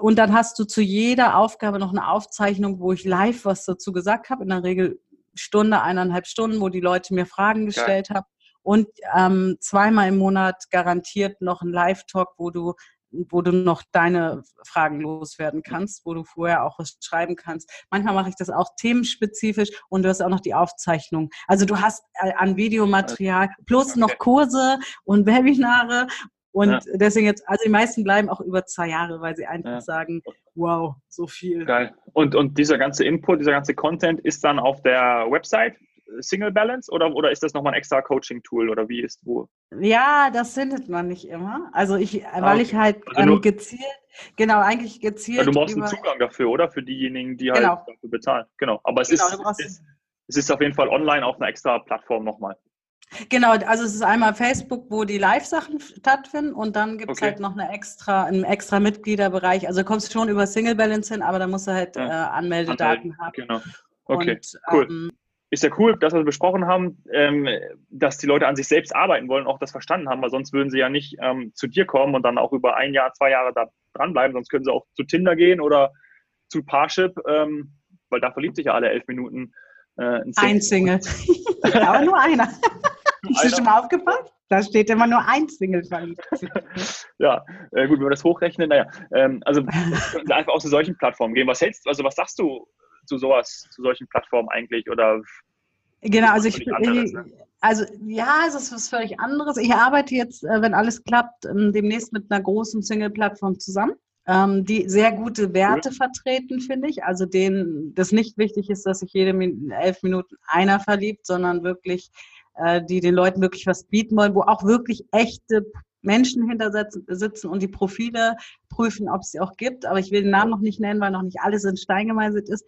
und dann hast du zu jeder Aufgabe noch eine Aufzeichnung, wo ich live was dazu gesagt habe. In der Regel Stunde, eineinhalb Stunden, wo die Leute mir Fragen gestellt haben. Und ähm, zweimal im Monat garantiert noch ein Live-Talk, wo du wo du noch deine Fragen loswerden kannst, wo du vorher auch was schreiben kannst. Manchmal mache ich das auch themenspezifisch und du hast auch noch die Aufzeichnung. Also du hast äh, an Videomaterial plus okay. noch Kurse und Webinare und ja. deswegen jetzt, also die meisten bleiben auch über zwei Jahre, weil sie einfach ja. sagen, wow, so viel. Geil. Und, und dieser ganze Input, dieser ganze Content ist dann auf der Website Single Balance oder, oder ist das nochmal ein extra Coaching-Tool oder wie ist wo? Ja, das findet man nicht immer. Also ich, ah, weil okay. ich halt also ähm, gezielt, genau, eigentlich gezielt. Ja, du brauchst einen Zugang dafür, oder? Für diejenigen, die halt genau. dafür bezahlen. Genau. Aber es, genau, ist, es, es ist auf jeden Fall online auf einer extra Plattform nochmal. Genau, also es ist einmal Facebook, wo die Live-Sachen stattfinden und dann gibt es okay. halt noch eine extra, einen extra Mitgliederbereich. Also kommst du schon über Single Balance hin, aber da musst du halt ja. äh, Anmeldedaten Anmelden, haben. Genau. Okay, und, cool. Ähm, ist ja cool, dass wir besprochen haben, ähm, dass die Leute an sich selbst arbeiten wollen, auch das verstanden haben, weil sonst würden sie ja nicht ähm, zu dir kommen und dann auch über ein Jahr, zwei Jahre da dranbleiben, sonst können sie auch zu Tinder gehen oder zu Parship, ähm, weil da verliebt sich ja alle elf Minuten äh, ein Single. Ein Single. Aber nur einer. Ist dir schon mal aufgepasst? Da steht immer nur ein Single verliebt. ja, äh, gut, wenn wir das hochrechnen, naja, ähm, also einfach auch zu solchen Plattformen gehen. Was hältst, also was sagst du zu sowas, zu solchen Plattformen eigentlich oder Genau, also ich, anderes, ne? also ja, es ist was völlig anderes. Ich arbeite jetzt, äh, wenn alles klappt, ähm, demnächst mit einer großen Single-Plattform zusammen, ähm, die sehr gute Werte cool. vertreten, finde ich. Also denen das nicht wichtig ist, dass sich jede elf Minuten einer verliebt, sondern wirklich äh, die den Leuten wirklich was bieten wollen, wo auch wirklich echte Menschen hinter sitzen und die Profile prüfen, ob es sie auch gibt. Aber ich will den Namen noch nicht nennen, weil noch nicht alles in Stein gemeißelt ist.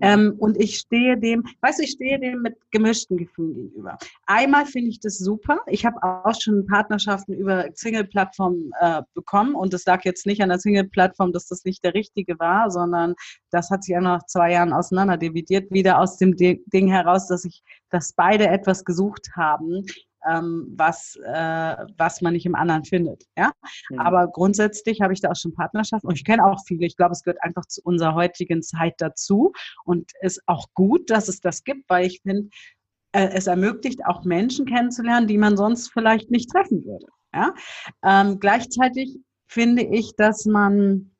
Ähm, und ich stehe dem, weißt du, ich stehe dem mit gemischten Gefühlen gegenüber. Einmal finde ich das super. Ich habe auch schon Partnerschaften über Single-Plattformen äh, bekommen und es lag jetzt nicht an der Single-Plattform, dass das nicht der richtige war, sondern das hat sich ja nach zwei Jahren auseinander dividiert, wieder aus dem Ding heraus, dass ich, dass beide etwas gesucht haben, ähm, was, äh, was man nicht im anderen findet. Ja? Mhm. Aber grundsätzlich habe ich da auch schon Partnerschaften und ich kenne auch viele. Ich glaube, es gehört einfach zu unserer heutigen Zeit dazu und ist auch gut, dass es das gibt, weil ich finde, äh, es ermöglicht auch Menschen kennenzulernen, die man sonst vielleicht nicht treffen würde. Ja? Ähm, gleichzeitig finde ich, dass man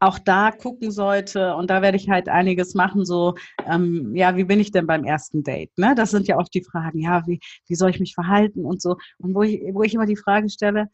auch da gucken sollte, und da werde ich halt einiges machen, so, ähm, ja, wie bin ich denn beim ersten Date? Ne? Das sind ja oft die Fragen, ja, wie, wie soll ich mich verhalten und so. Und wo ich, wo ich immer die Frage stelle,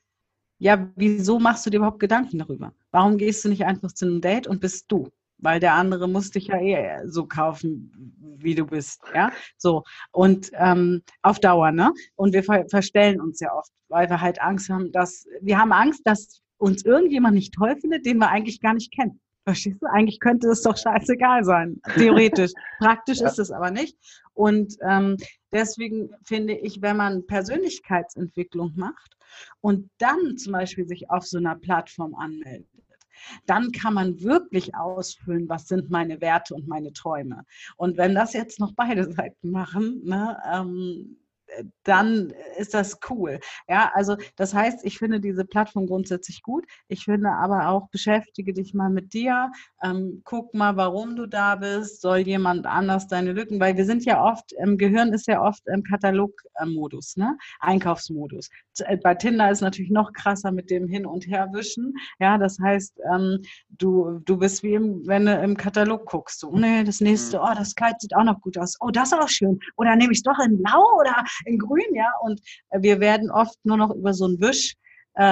ja, wieso machst du dir überhaupt Gedanken darüber? Warum gehst du nicht einfach zu einem Date und bist du? Weil der andere muss dich ja eh so kaufen, wie du bist, ja, so und ähm, auf Dauer, ne? Und wir ver verstellen uns ja oft, weil wir halt Angst haben, dass wir haben Angst, dass uns irgendjemand nicht toll findet, den wir eigentlich gar nicht kennen. Verstehst du? Eigentlich könnte es doch scheißegal sein, theoretisch. Praktisch ja. ist es aber nicht. Und ähm, deswegen finde ich, wenn man Persönlichkeitsentwicklung macht und dann zum Beispiel sich auf so einer Plattform anmeldet, dann kann man wirklich ausfüllen, was sind meine Werte und meine Träume. Und wenn das jetzt noch beide Seiten machen, ne, ähm, dann ist das cool. Ja, also das heißt, ich finde diese Plattform grundsätzlich gut. Ich finde aber auch, beschäftige dich mal mit dir, ähm, guck mal, warum du da bist, soll jemand anders deine Lücken, weil wir sind ja oft, im Gehirn ist ja oft im Katalogmodus, ne? Einkaufsmodus. Äh, bei Tinder ist natürlich noch krasser mit dem Hin- und Herwischen. Ja, das heißt, ähm, du, du bist wie im, wenn du im Katalog guckst, so, nee, das nächste, mhm. oh, das Kleid sieht auch noch gut aus. Oh, das ist auch schön. Oder nehme ich es doch in Blau oder in Grün, ja. Und wir werden oft nur noch über so ein Wisch äh,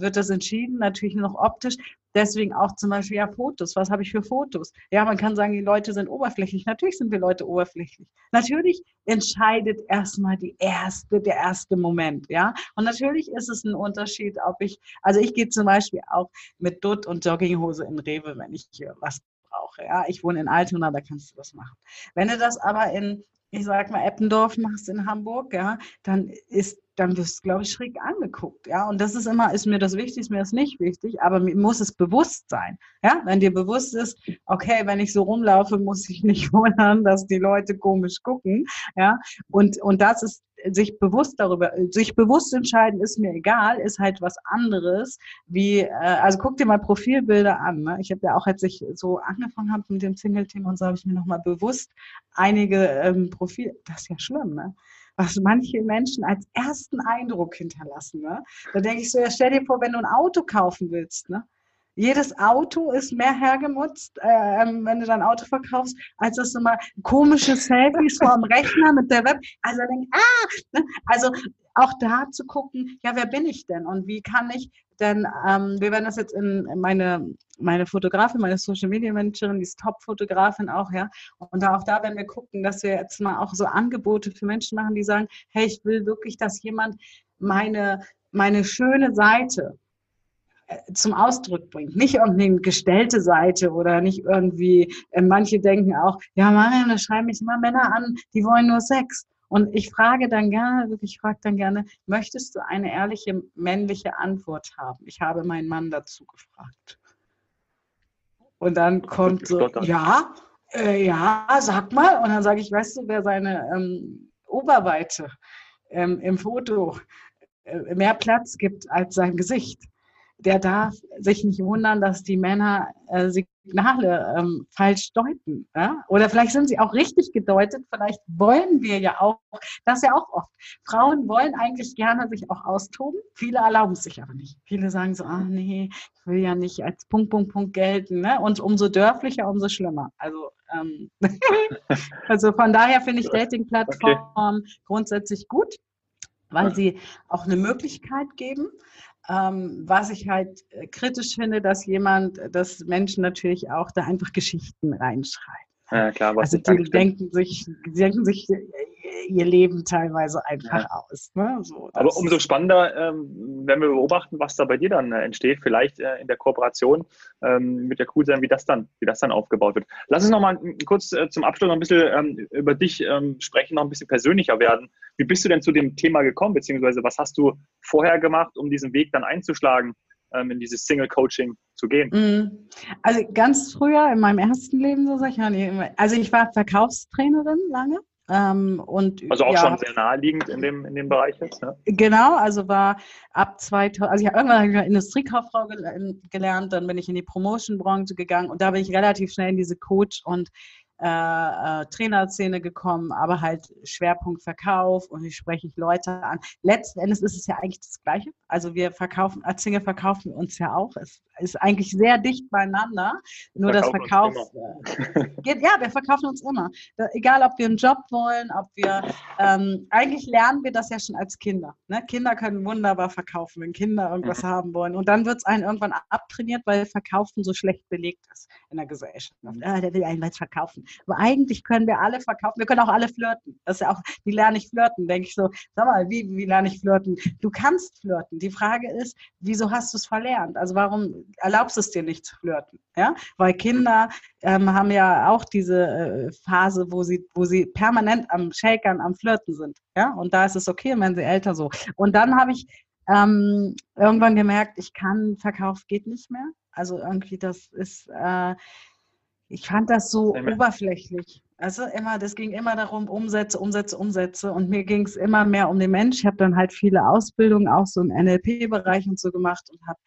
wird das entschieden, natürlich nur noch optisch. Deswegen auch zum Beispiel ja Fotos. Was habe ich für Fotos? Ja, man kann sagen, die Leute sind oberflächlich. Natürlich sind wir Leute oberflächlich. Natürlich entscheidet erstmal die erste, der erste Moment, ja. Und natürlich ist es ein Unterschied, ob ich, also ich gehe zum Beispiel auch mit Dutt und Jogginghose in Rewe, wenn ich was brauche. Ja, ich wohne in Altona, da kannst du das machen. Wenn du das aber in ich sag mal, Eppendorf machst in Hamburg, ja, dann ist, dann wirst du, glaube ich, schräg angeguckt, ja. Und das ist immer, ist mir das wichtig, ist mir das nicht wichtig, aber mir muss es bewusst sein, ja. Wenn dir bewusst ist, okay, wenn ich so rumlaufe, muss ich nicht wundern, dass die Leute komisch gucken, ja. Und, und das ist sich bewusst darüber, sich bewusst entscheiden, ist mir egal, ist halt was anderes, wie, äh, also guck dir mal Profilbilder an. Ne? Ich habe ja auch, als ich so angefangen habe mit dem Single-Thema und so, habe ich mir nochmal bewusst einige ähm, Profil, das ist ja schlimm, ne? was manche Menschen als ersten Eindruck hinterlassen. Ne? Da denke ich so, ja, stell dir vor, wenn du ein Auto kaufen willst, ne? Jedes Auto ist mehr hergemutzt, äh, ähm, wenn du dein Auto verkaufst, als dass du mal komische Selfies vor dem Rechner mit der Web. Also denk, ah, ne? also auch da zu gucken, ja, wer bin ich denn und wie kann ich denn, ähm, wir werden das jetzt in meine, meine Fotografin, meine Social Media Managerin, die ist Top-Fotografin auch, ja. Und auch da werden wir gucken, dass wir jetzt mal auch so Angebote für Menschen machen, die sagen, hey, ich will wirklich, dass jemand meine, meine schöne Seite, zum Ausdruck bringt. Nicht irgendeine gestellte Seite oder nicht irgendwie, äh, manche denken auch, ja Marian, da schreiben mich immer Männer an, die wollen nur Sex. Und ich frage dann gerne, wirklich frage dann gerne, möchtest du eine ehrliche männliche Antwort haben? Ich habe meinen Mann dazu gefragt. Und dann kommt so, ja, äh, ja, sag mal. Und dann sage ich, weißt du, wer seine ähm, Oberweite ähm, im Foto äh, mehr Platz gibt als sein Gesicht? Der darf sich nicht wundern, dass die Männer äh, Signale ähm, falsch deuten. Ja? Oder vielleicht sind sie auch richtig gedeutet. Vielleicht wollen wir ja auch, das ja auch oft. Frauen wollen eigentlich gerne sich auch austoben. Viele erlauben es sich aber nicht. Viele sagen so, ah nee, ich will ja nicht als Punkt, Punkt, Punkt gelten. Ne? Und umso dörflicher, umso schlimmer. Also, ähm, also von daher finde ich Dating-Plattformen okay. grundsätzlich gut weil sie auch eine Möglichkeit geben, ähm, was ich halt äh, kritisch finde, dass jemand, dass Menschen natürlich auch da einfach Geschichten reinschreiben. Ja, klar, was also die denken sich, die denken sich, ihr Leben teilweise einfach ja. aus. Ne? So, Aber umso spannender, ähm, wenn wir beobachten, was da bei dir dann äh, entsteht, vielleicht äh, in der Kooperation, ähm, wird ja cool sein, wie das dann, wie das dann aufgebaut wird. Lass uns noch mal kurz äh, zum Abschluss noch ein bisschen ähm, über dich ähm, sprechen, noch ein bisschen persönlicher werden. Wie bist du denn zu dem Thema gekommen, beziehungsweise was hast du vorher gemacht, um diesen Weg dann einzuschlagen? Ähm, in dieses Single-Coaching zu gehen? Mhm. Also ganz früher in meinem ersten Leben, so sag ich, also ich war Verkaufstrainerin lange. Ähm, und, also auch ja, schon sehr naheliegend in dem, in dem Bereich jetzt, ne? Genau, also war ab 2000, also ich habe irgendwann habe ich Industriekauffrau gelernt, dann bin ich in die Promotion-Branche gegangen und da bin ich relativ schnell in diese Coach- und äh, äh, Trainerszene gekommen, aber halt Schwerpunkt Verkauf und wie spreche ich Leute an. Letzten Endes ist es ja eigentlich das Gleiche. Also wir verkaufen, als Single verkaufen wir uns ja auch. Es ist eigentlich sehr dicht beieinander. Nur das Verkauf äh, geht, ja, wir verkaufen uns immer. Da, egal, ob wir einen Job wollen, ob wir, ähm, eigentlich lernen wir das ja schon als Kinder. Ne? Kinder können wunderbar verkaufen, wenn Kinder irgendwas mhm. haben wollen. Und dann wird es einen irgendwann abtrainiert, weil Verkaufen so schlecht belegt ist in der Gesellschaft. Mhm. Ah, der will einen was verkaufen. Aber eigentlich können wir alle verkaufen. Wir können auch alle flirten. Das ist ja auch, wie lerne ich flirten? Denke ich so, sag mal, wie, wie lerne ich flirten? Du kannst flirten. Die Frage ist, wieso hast du es verlernt? Also warum erlaubst du es dir nicht zu flirten? Ja, weil Kinder ähm, haben ja auch diese äh, Phase, wo sie, wo sie permanent am Shakern, am Flirten sind. Ja, und da ist es okay, wenn sie älter so. Und dann habe ich ähm, irgendwann gemerkt, ich kann, Verkauf geht nicht mehr. Also irgendwie, das ist, äh, ich fand das so oberflächlich. Also immer, das ging immer darum, Umsätze, Umsätze, Umsätze. Und mir ging es immer mehr um den Mensch. Ich habe dann halt viele Ausbildungen auch so im NLP-Bereich und so gemacht und habe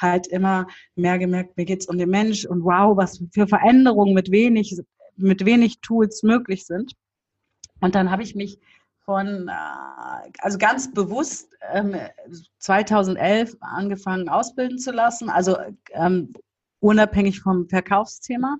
halt immer mehr gemerkt, mir geht es um den Mensch und wow, was für Veränderungen mit wenig, mit wenig Tools möglich sind. Und dann habe ich mich von, äh, also ganz bewusst ähm, 2011 angefangen ausbilden zu lassen, also ähm, unabhängig vom Verkaufsthema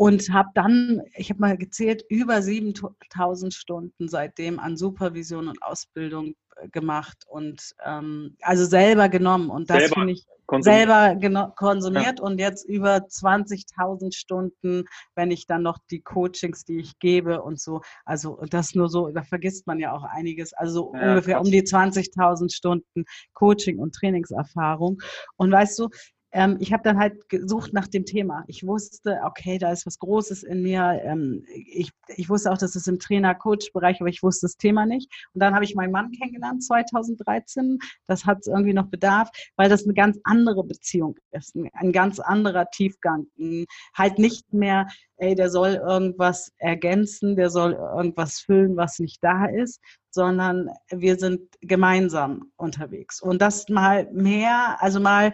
und habe dann, ich habe mal gezählt, über 7000 Stunden seitdem an Supervision und Ausbildung äh, gemacht und ähm, also selber genommen und das finde ich konsumiert. selber konsumiert ja. und jetzt über 20.000 Stunden, wenn ich dann noch die Coachings, die ich gebe und so, also das nur so, da vergisst man ja auch einiges, also ja, ungefähr krass. um die 20.000 Stunden Coaching und Trainingserfahrung und weißt du, ähm, ich habe dann halt gesucht nach dem Thema. Ich wusste, okay, da ist was Großes in mir. Ähm, ich, ich wusste auch, dass es im Trainer-Coach-Bereich, aber ich wusste das Thema nicht. Und dann habe ich meinen Mann kennengelernt 2013. Das hat irgendwie noch Bedarf, weil das eine ganz andere Beziehung ist, ein, ein ganz anderer Tiefgang. Halt nicht mehr, ey, der soll irgendwas ergänzen, der soll irgendwas füllen, was nicht da ist, sondern wir sind gemeinsam unterwegs. Und das mal mehr, also mal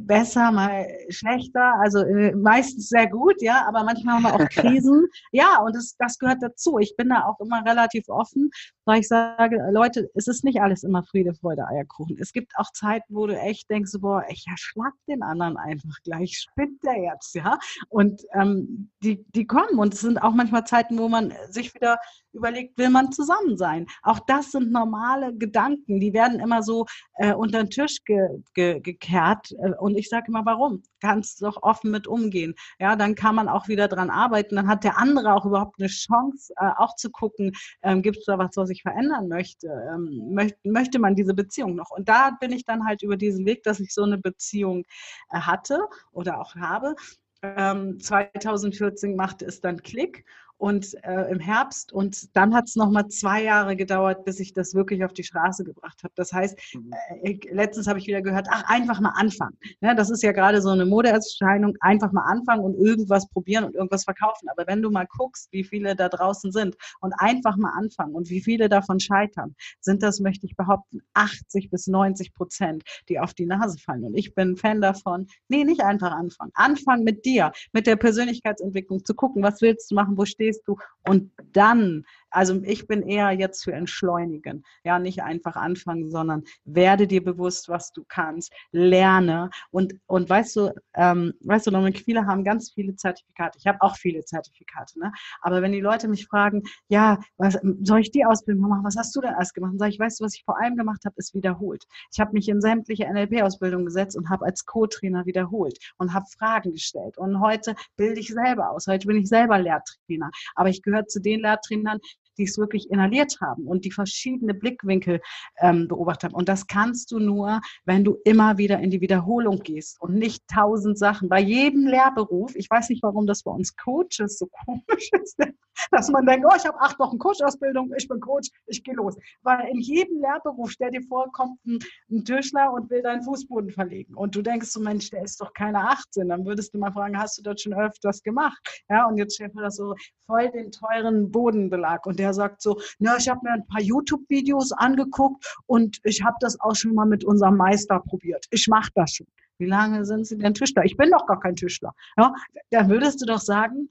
besser, mal schlechter, also äh, meistens sehr gut, ja, aber manchmal haben wir auch Krisen. ja, und das, das gehört dazu. Ich bin da auch immer relativ offen, weil ich sage, Leute, es ist nicht alles immer Friede, Freude, Eierkuchen. Es gibt auch Zeiten, wo du echt denkst, boah, ich erschlag den anderen einfach gleich, spinnt der jetzt, ja. Und ähm, die, die kommen und es sind auch manchmal Zeiten, wo man sich wieder überlegt, will man zusammen sein. Auch das sind normale Gedanken, die werden immer so äh, unter den Tisch ge, ge, gekehrt. Äh, und ich sage immer, warum? Kannst doch offen mit umgehen. Ja, dann kann man auch wieder dran arbeiten. Dann hat der andere auch überhaupt eine Chance, äh, auch zu gucken, ähm, gibt es da was, was ich verändern möchte? Ähm, möcht, möchte man diese Beziehung noch? Und da bin ich dann halt über diesen Weg, dass ich so eine Beziehung äh, hatte oder auch habe. Ähm, 2014 machte es dann Klick und äh, im Herbst. Und dann hat es nochmal zwei Jahre gedauert, bis ich das wirklich auf die Straße gebracht habe. Das heißt, mhm. äh, letztens habe ich wieder gehört, ach, einfach mal anfangen. Ja, das ist ja gerade so eine Modeerscheinung, einfach mal anfangen und irgendwas probieren und irgendwas verkaufen. Aber wenn du mal guckst, wie viele da draußen sind und einfach mal anfangen und wie viele davon scheitern, sind das, möchte ich behaupten, 80 bis 90 Prozent, die auf die Nase fallen. Und ich bin Fan davon, nee, nicht einfach anfangen. Anfangen mit dir, mit der Persönlichkeitsentwicklung, zu gucken, was willst du machen, wo stehst stehst du und dann also ich bin eher jetzt für entschleunigen. Ja, nicht einfach anfangen, sondern werde dir bewusst, was du kannst, lerne und und weißt du, ähm, weißt du, Dominik, viele haben ganz viele Zertifikate. Ich habe auch viele Zertifikate, ne? Aber wenn die Leute mich fragen, ja, was soll ich die Ausbildung machen? Was hast du denn alles gemacht? Und sage ich, weißt du, was ich vor allem gemacht habe, ist wiederholt. Ich habe mich in sämtliche NLP-Ausbildungen gesetzt und habe als Co-Trainer wiederholt und habe Fragen gestellt. Und heute bilde ich selber aus. Heute bin ich selber Lehrtrainer. Aber ich gehöre zu den Lehrtrainern, die es wirklich inhaliert haben und die verschiedene Blickwinkel ähm, beobachtet haben. Und das kannst du nur, wenn du immer wieder in die Wiederholung gehst und nicht tausend Sachen. Bei jedem Lehrberuf, ich weiß nicht, warum das bei uns Coaches so komisch ist, dass man denkt, oh, ich habe acht Wochen Coach-Ausbildung, ich bin Coach, ich gehe los. Weil in jedem Lehrberuf, stell dir vor, kommt ein, ein Tischler und will deinen Fußboden verlegen. Und du denkst so, Mensch, der ist doch keine 18. Dann würdest du mal fragen, hast du das schon öfters gemacht? Ja, und jetzt mir das so voll den teuren Bodenbelag. Und der sagt so, na, ich habe mir ein paar YouTube-Videos angeguckt und ich habe das auch schon mal mit unserem Meister probiert. Ich mache das schon. Wie lange sind Sie denn Tischler? Ich bin doch gar kein Tischler. Ja, dann würdest du doch sagen,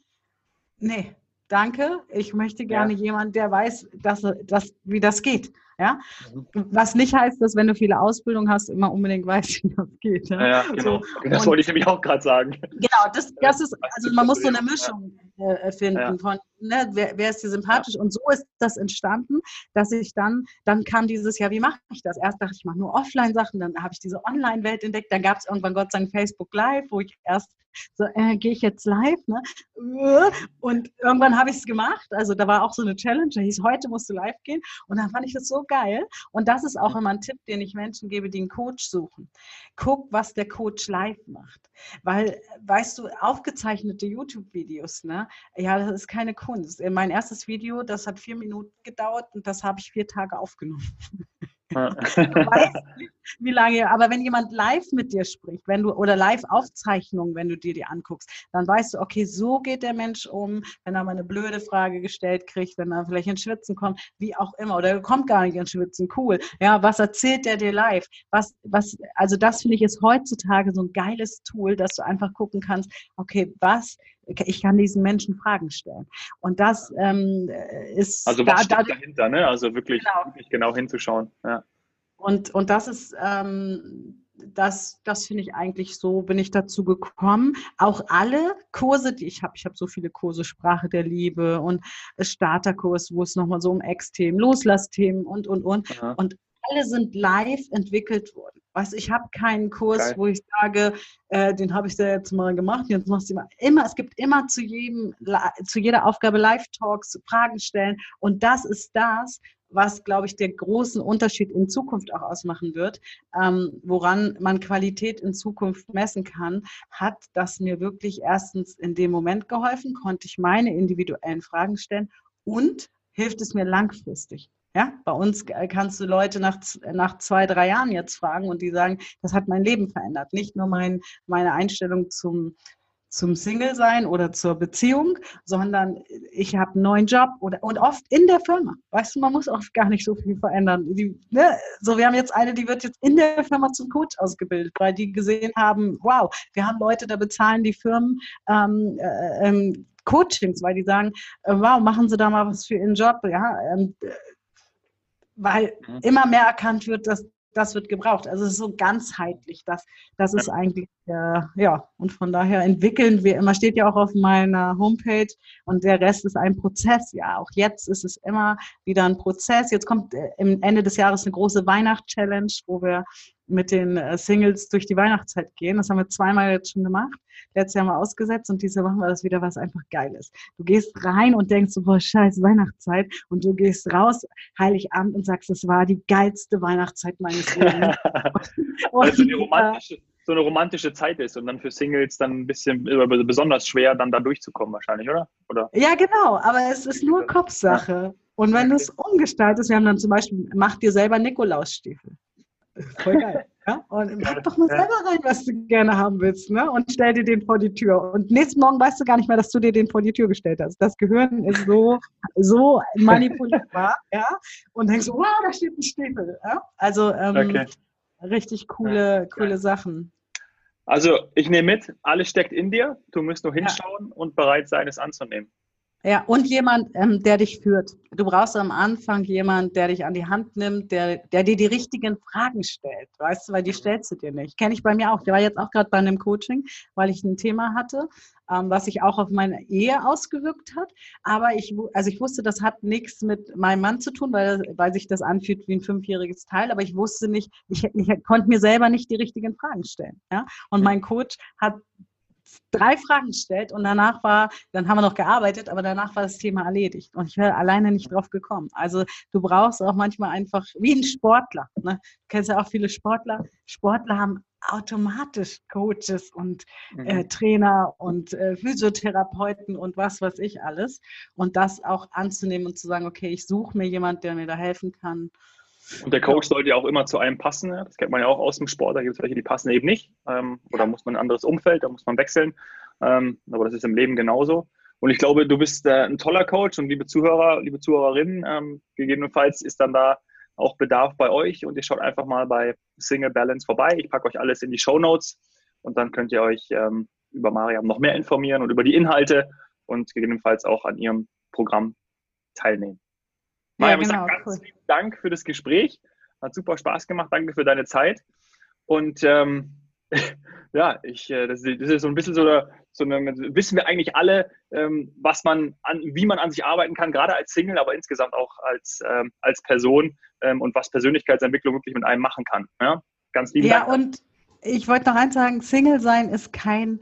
nee, danke, ich möchte gerne ja. jemand, der weiß, dass, dass, wie das geht. Ja? Mhm. Was nicht heißt, dass wenn du viele Ausbildung hast, immer unbedingt weißt, wie das geht. Ja, ja genau. So, das wollte ich nämlich auch gerade sagen. Genau, das, das ist, also man muss so eine Mischung äh, finden ja. von, ne, wer, wer, ist dir sympathisch? Und so ist das entstanden, dass ich dann, dann kam dieses Jahr, wie mache ich das? Erst dachte ich, ich mache nur Offline-Sachen, dann habe ich diese Online-Welt entdeckt, dann gab es irgendwann Gott sei Dank Facebook Live, wo ich erst so, äh, gehe ich jetzt live? Ne? Und irgendwann habe ich es gemacht. Also da war auch so eine Challenge, da hieß, heute musst du live gehen. Und dann fand ich das so geil. Und das ist auch immer ein Tipp, den ich Menschen gebe, die einen Coach suchen. Guck, was der Coach live macht. Weil, weißt du, aufgezeichnete YouTube-Videos, ne? Ja, das ist keine Kunst. Mein erstes Video, das hat vier Minuten gedauert und das habe ich vier Tage aufgenommen. Weißt wie lange, aber wenn jemand live mit dir spricht, wenn du oder Live-Aufzeichnungen, wenn du dir die anguckst, dann weißt du, okay, so geht der Mensch um, wenn er mal eine blöde Frage gestellt kriegt, wenn er vielleicht ins Schwitzen kommt, wie auch immer, oder er kommt gar nicht ins Schwitzen, cool. Ja, was erzählt der dir live? Was, was, also das finde ich ist heutzutage so ein geiles Tool, dass du einfach gucken kannst, okay, was ich kann diesen Menschen Fragen stellen. Und das ähm, ist. Also was da, da, dahinter, ne? Also wirklich genau, wirklich genau hinzuschauen. Ja. Und, und das ist, ähm, das, das finde ich eigentlich so, bin ich dazu gekommen. Auch alle Kurse, die ich habe, ich habe so viele Kurse, Sprache der Liebe und Starterkurs, wo es nochmal so um Ex-Themen, Loslassthemen und, und, und. Ja. Und alle sind live entwickelt worden. Was, ich habe keinen Kurs, Geil. wo ich sage, äh, den habe ich jetzt mal gemacht, jetzt machst du mal. Immer, es gibt immer zu jedem, zu jeder Aufgabe Live-Talks, Fragen stellen. Und das ist das, was, glaube ich, der großen Unterschied in Zukunft auch ausmachen wird, ähm, woran man Qualität in Zukunft messen kann, hat das mir wirklich erstens in dem Moment geholfen, konnte ich meine individuellen Fragen stellen und hilft es mir langfristig. Ja, bei uns kannst du Leute nach, nach zwei, drei Jahren jetzt fragen und die sagen, das hat mein Leben verändert. Nicht nur mein, meine Einstellung zum, zum Single sein oder zur Beziehung, sondern ich habe einen neuen Job oder und oft in der Firma. Weißt du, man muss oft gar nicht so viel verändern. Die, ne? So, wir haben jetzt eine, die wird jetzt in der Firma zum Coach ausgebildet, weil die gesehen haben, wow, wir haben Leute, da bezahlen die Firmen ähm, äh, ähm, Coachings, weil die sagen, äh, wow, machen Sie da mal was für Ihren Job. Ja, ähm, weil mhm. immer mehr erkannt wird, dass das wird gebraucht. Also es ist so ganzheitlich, das, das ist eigentlich, äh, ja, und von daher entwickeln wir immer, steht ja auch auf meiner Homepage und der Rest ist ein Prozess. Ja, auch jetzt ist es immer wieder ein Prozess. Jetzt kommt äh, im Ende des Jahres eine große Weihnachtschallenge, wo wir mit den äh, Singles durch die Weihnachtszeit gehen. Das haben wir zweimal jetzt schon gemacht. Letztes Jahr mal ausgesetzt und dieses Jahr machen wir das wieder, was einfach geil ist. Du gehst rein und denkst so, boah, scheiß Weihnachtszeit und du gehst raus, Heiligabend und sagst, das war die geilste Weihnachtszeit meines Lebens. also die romantische, so eine romantische Zeit ist und dann für Singles dann ein bisschen besonders schwer, dann da durchzukommen wahrscheinlich, oder? oder? Ja, genau, aber es ist nur Kopfsache. Und wenn du es umgestaltest, wir haben dann zum Beispiel, mach dir selber Nikolausstiefel. Voll geil. Ja? Und pack doch mal selber rein, was du gerne haben willst, ne? Und stell dir den vor die Tür. Und nächsten Morgen weißt du gar nicht mehr, dass du dir den vor die Tür gestellt hast. Das Gehirn ist so, so manipulierbar, ja? Und denkst, wow, da steht ein Stiefel. Ja? Also ähm, okay. richtig coole, coole Sachen. Also ich nehme mit, alles steckt in dir. Du musst nur hinschauen ja. und bereit sein, es anzunehmen. Ja, und jemand, ähm, der dich führt. Du brauchst am Anfang jemand, der dich an die Hand nimmt, der, der dir die richtigen Fragen stellt, weißt du, weil die stellst du dir nicht. Kenne ich bei mir auch. Der war jetzt auch gerade bei einem Coaching, weil ich ein Thema hatte, ähm, was sich auch auf meine Ehe ausgewirkt hat. Aber ich, also ich wusste, das hat nichts mit meinem Mann zu tun, weil, weil sich das anfühlt wie ein fünfjähriges Teil. Aber ich wusste nicht, ich, ich konnte mir selber nicht die richtigen Fragen stellen. Ja? Und mein Coach hat drei Fragen gestellt und danach war, dann haben wir noch gearbeitet, aber danach war das Thema erledigt und ich wäre alleine nicht drauf gekommen. Also du brauchst auch manchmal einfach, wie ein Sportler, ne? du kennst ja auch viele Sportler, Sportler haben automatisch Coaches und äh, mhm. Trainer und äh, Physiotherapeuten und was weiß ich alles. Und das auch anzunehmen und zu sagen, okay, ich suche mir jemanden, der mir da helfen kann. Und der Coach sollte ja auch immer zu einem passen. Das kennt man ja auch aus dem Sport. Da gibt es welche, die passen eben nicht. Ähm, oder muss man ein anderes Umfeld, da muss man wechseln. Ähm, aber das ist im Leben genauso. Und ich glaube, du bist äh, ein toller Coach und liebe Zuhörer, liebe Zuhörerinnen, ähm, gegebenenfalls ist dann da auch Bedarf bei euch und ihr schaut einfach mal bei Single Balance vorbei. Ich packe euch alles in die Show Notes und dann könnt ihr euch ähm, über Mariam noch mehr informieren und über die Inhalte und gegebenenfalls auch an ihrem Programm teilnehmen. Mariam, ja, genau, ich sage ganz cool. lieben Dank für das Gespräch. Hat super Spaß gemacht. Danke für deine Zeit. Und ähm, ja, ich, äh, das, das, ist so ein bisschen so, eine, so eine, wissen wir eigentlich alle, ähm, was man an, wie man an sich arbeiten kann, gerade als Single, aber insgesamt auch als, ähm, als Person ähm, und was Persönlichkeitsentwicklung wirklich mit einem machen kann. Ja? Ganz lieben ja, Dank. Ja, und ich wollte noch eins sagen, Single sein ist kein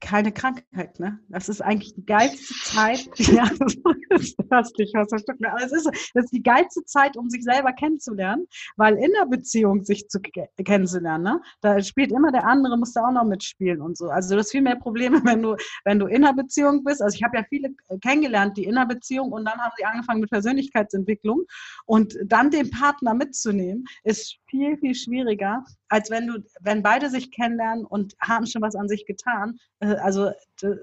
keine Krankheit, ne? Das ist eigentlich die geilste Zeit. ja, das hast dich was verstanden. Aber es ist, das ist die geilste Zeit, um sich selber kennenzulernen, weil in der Beziehung sich zu kennenzulernen, ne? Da spielt immer der andere, muss da auch noch mitspielen und so. Also du hast viel mehr Probleme, wenn du, wenn du in der Beziehung bist. Also ich habe ja viele kennengelernt, die in der Beziehung und dann haben sie angefangen mit Persönlichkeitsentwicklung und dann den Partner mitzunehmen, ist viel, viel schwieriger, als wenn du, wenn beide sich kennenlernen und haben schon was an sich getan. Äh, also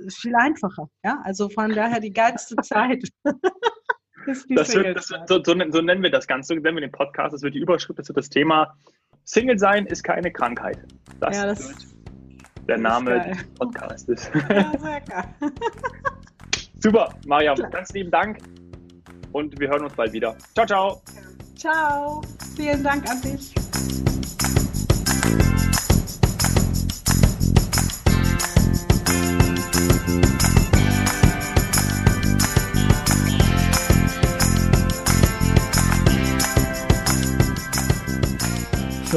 viel einfacher. Ja, also von daher die geilste Zeit. das wird, das wird, so, so, nennen wir das Ganze, so nennen wir den Podcast. Das wird die Überschrift, das wird das Thema. Single sein ist keine Krankheit. Das, ja, das wird der Name des Podcasts. Ja, sehr geil. Super, Mariam, ganz lieben Dank und wir hören uns bald wieder. Ciao, ciao. Ciao, vielen Dank an dich.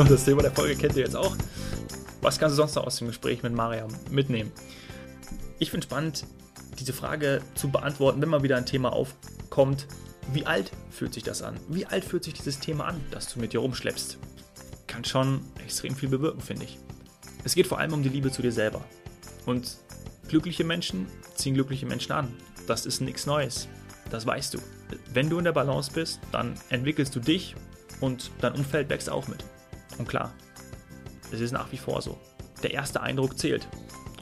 Das Thema der Folge kennt ihr jetzt auch. Was kannst du sonst noch aus dem Gespräch mit Mariam mitnehmen? Ich finde spannend, diese Frage zu beantworten, wenn mal wieder ein Thema aufkommt. Wie alt fühlt sich das an? Wie alt fühlt sich dieses Thema an, das du mit dir rumschleppst? Kann schon extrem viel bewirken, finde ich. Es geht vor allem um die Liebe zu dir selber. Und glückliche Menschen ziehen glückliche Menschen an. Das ist nichts Neues. Das weißt du. Wenn du in der Balance bist, dann entwickelst du dich und dein Umfeld wächst auch mit. Und klar, es ist nach wie vor so. Der erste Eindruck zählt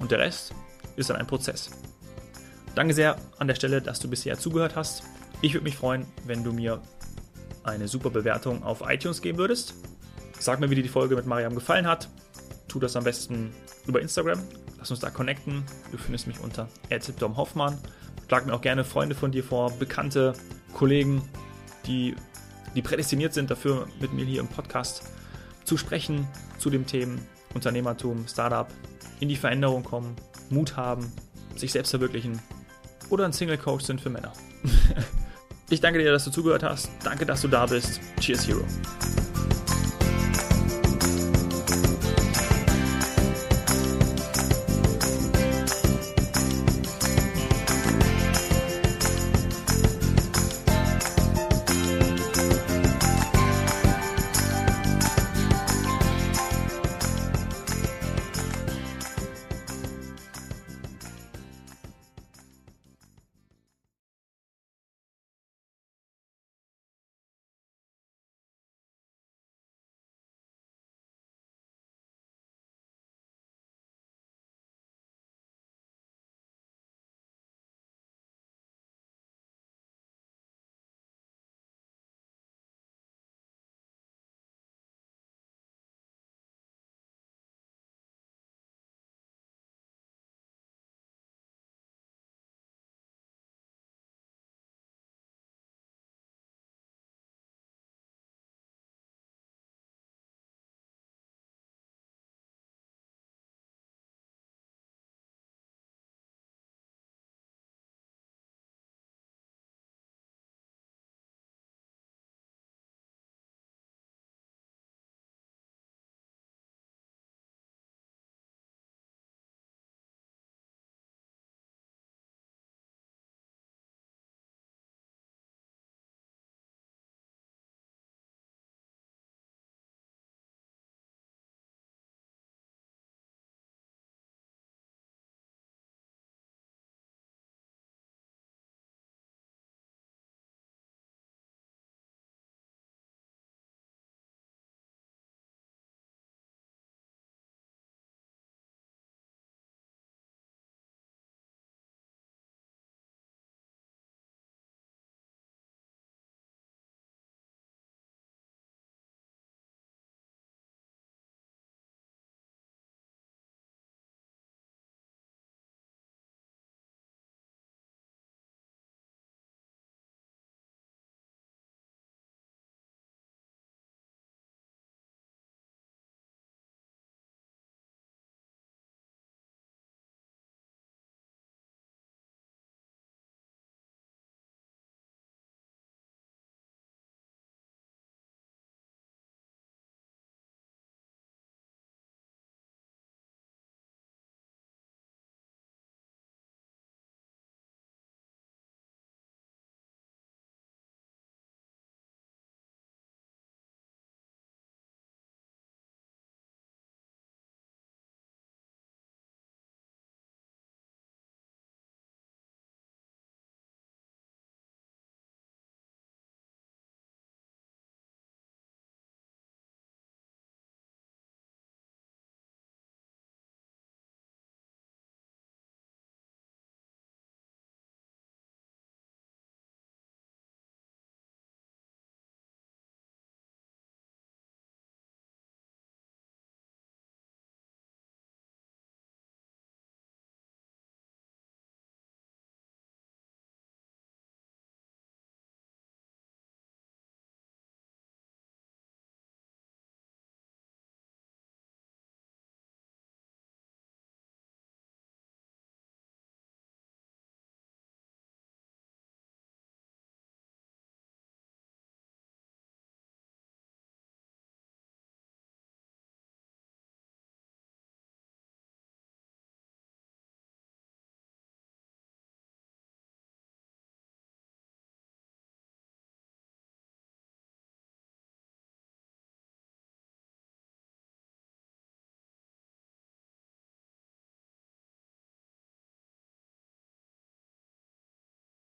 und der Rest ist dann ein Prozess. Danke sehr an der Stelle, dass du bisher zugehört hast. Ich würde mich freuen, wenn du mir eine super Bewertung auf iTunes geben würdest. Sag mir, wie dir die Folge mit Mariam gefallen hat. Tu das am besten über Instagram. Lass uns da connecten. Du findest mich unter Hoffmann. Schlag mir auch gerne Freunde von dir vor, Bekannte, Kollegen, die, die prädestiniert sind dafür, mit mir hier im Podcast zu sprechen zu den Themen Unternehmertum, Startup, in die Veränderung kommen, Mut haben, sich selbst verwirklichen oder ein Single Coach sind für Männer. ich danke dir, dass du zugehört hast. Danke, dass du da bist. Cheers, Hero.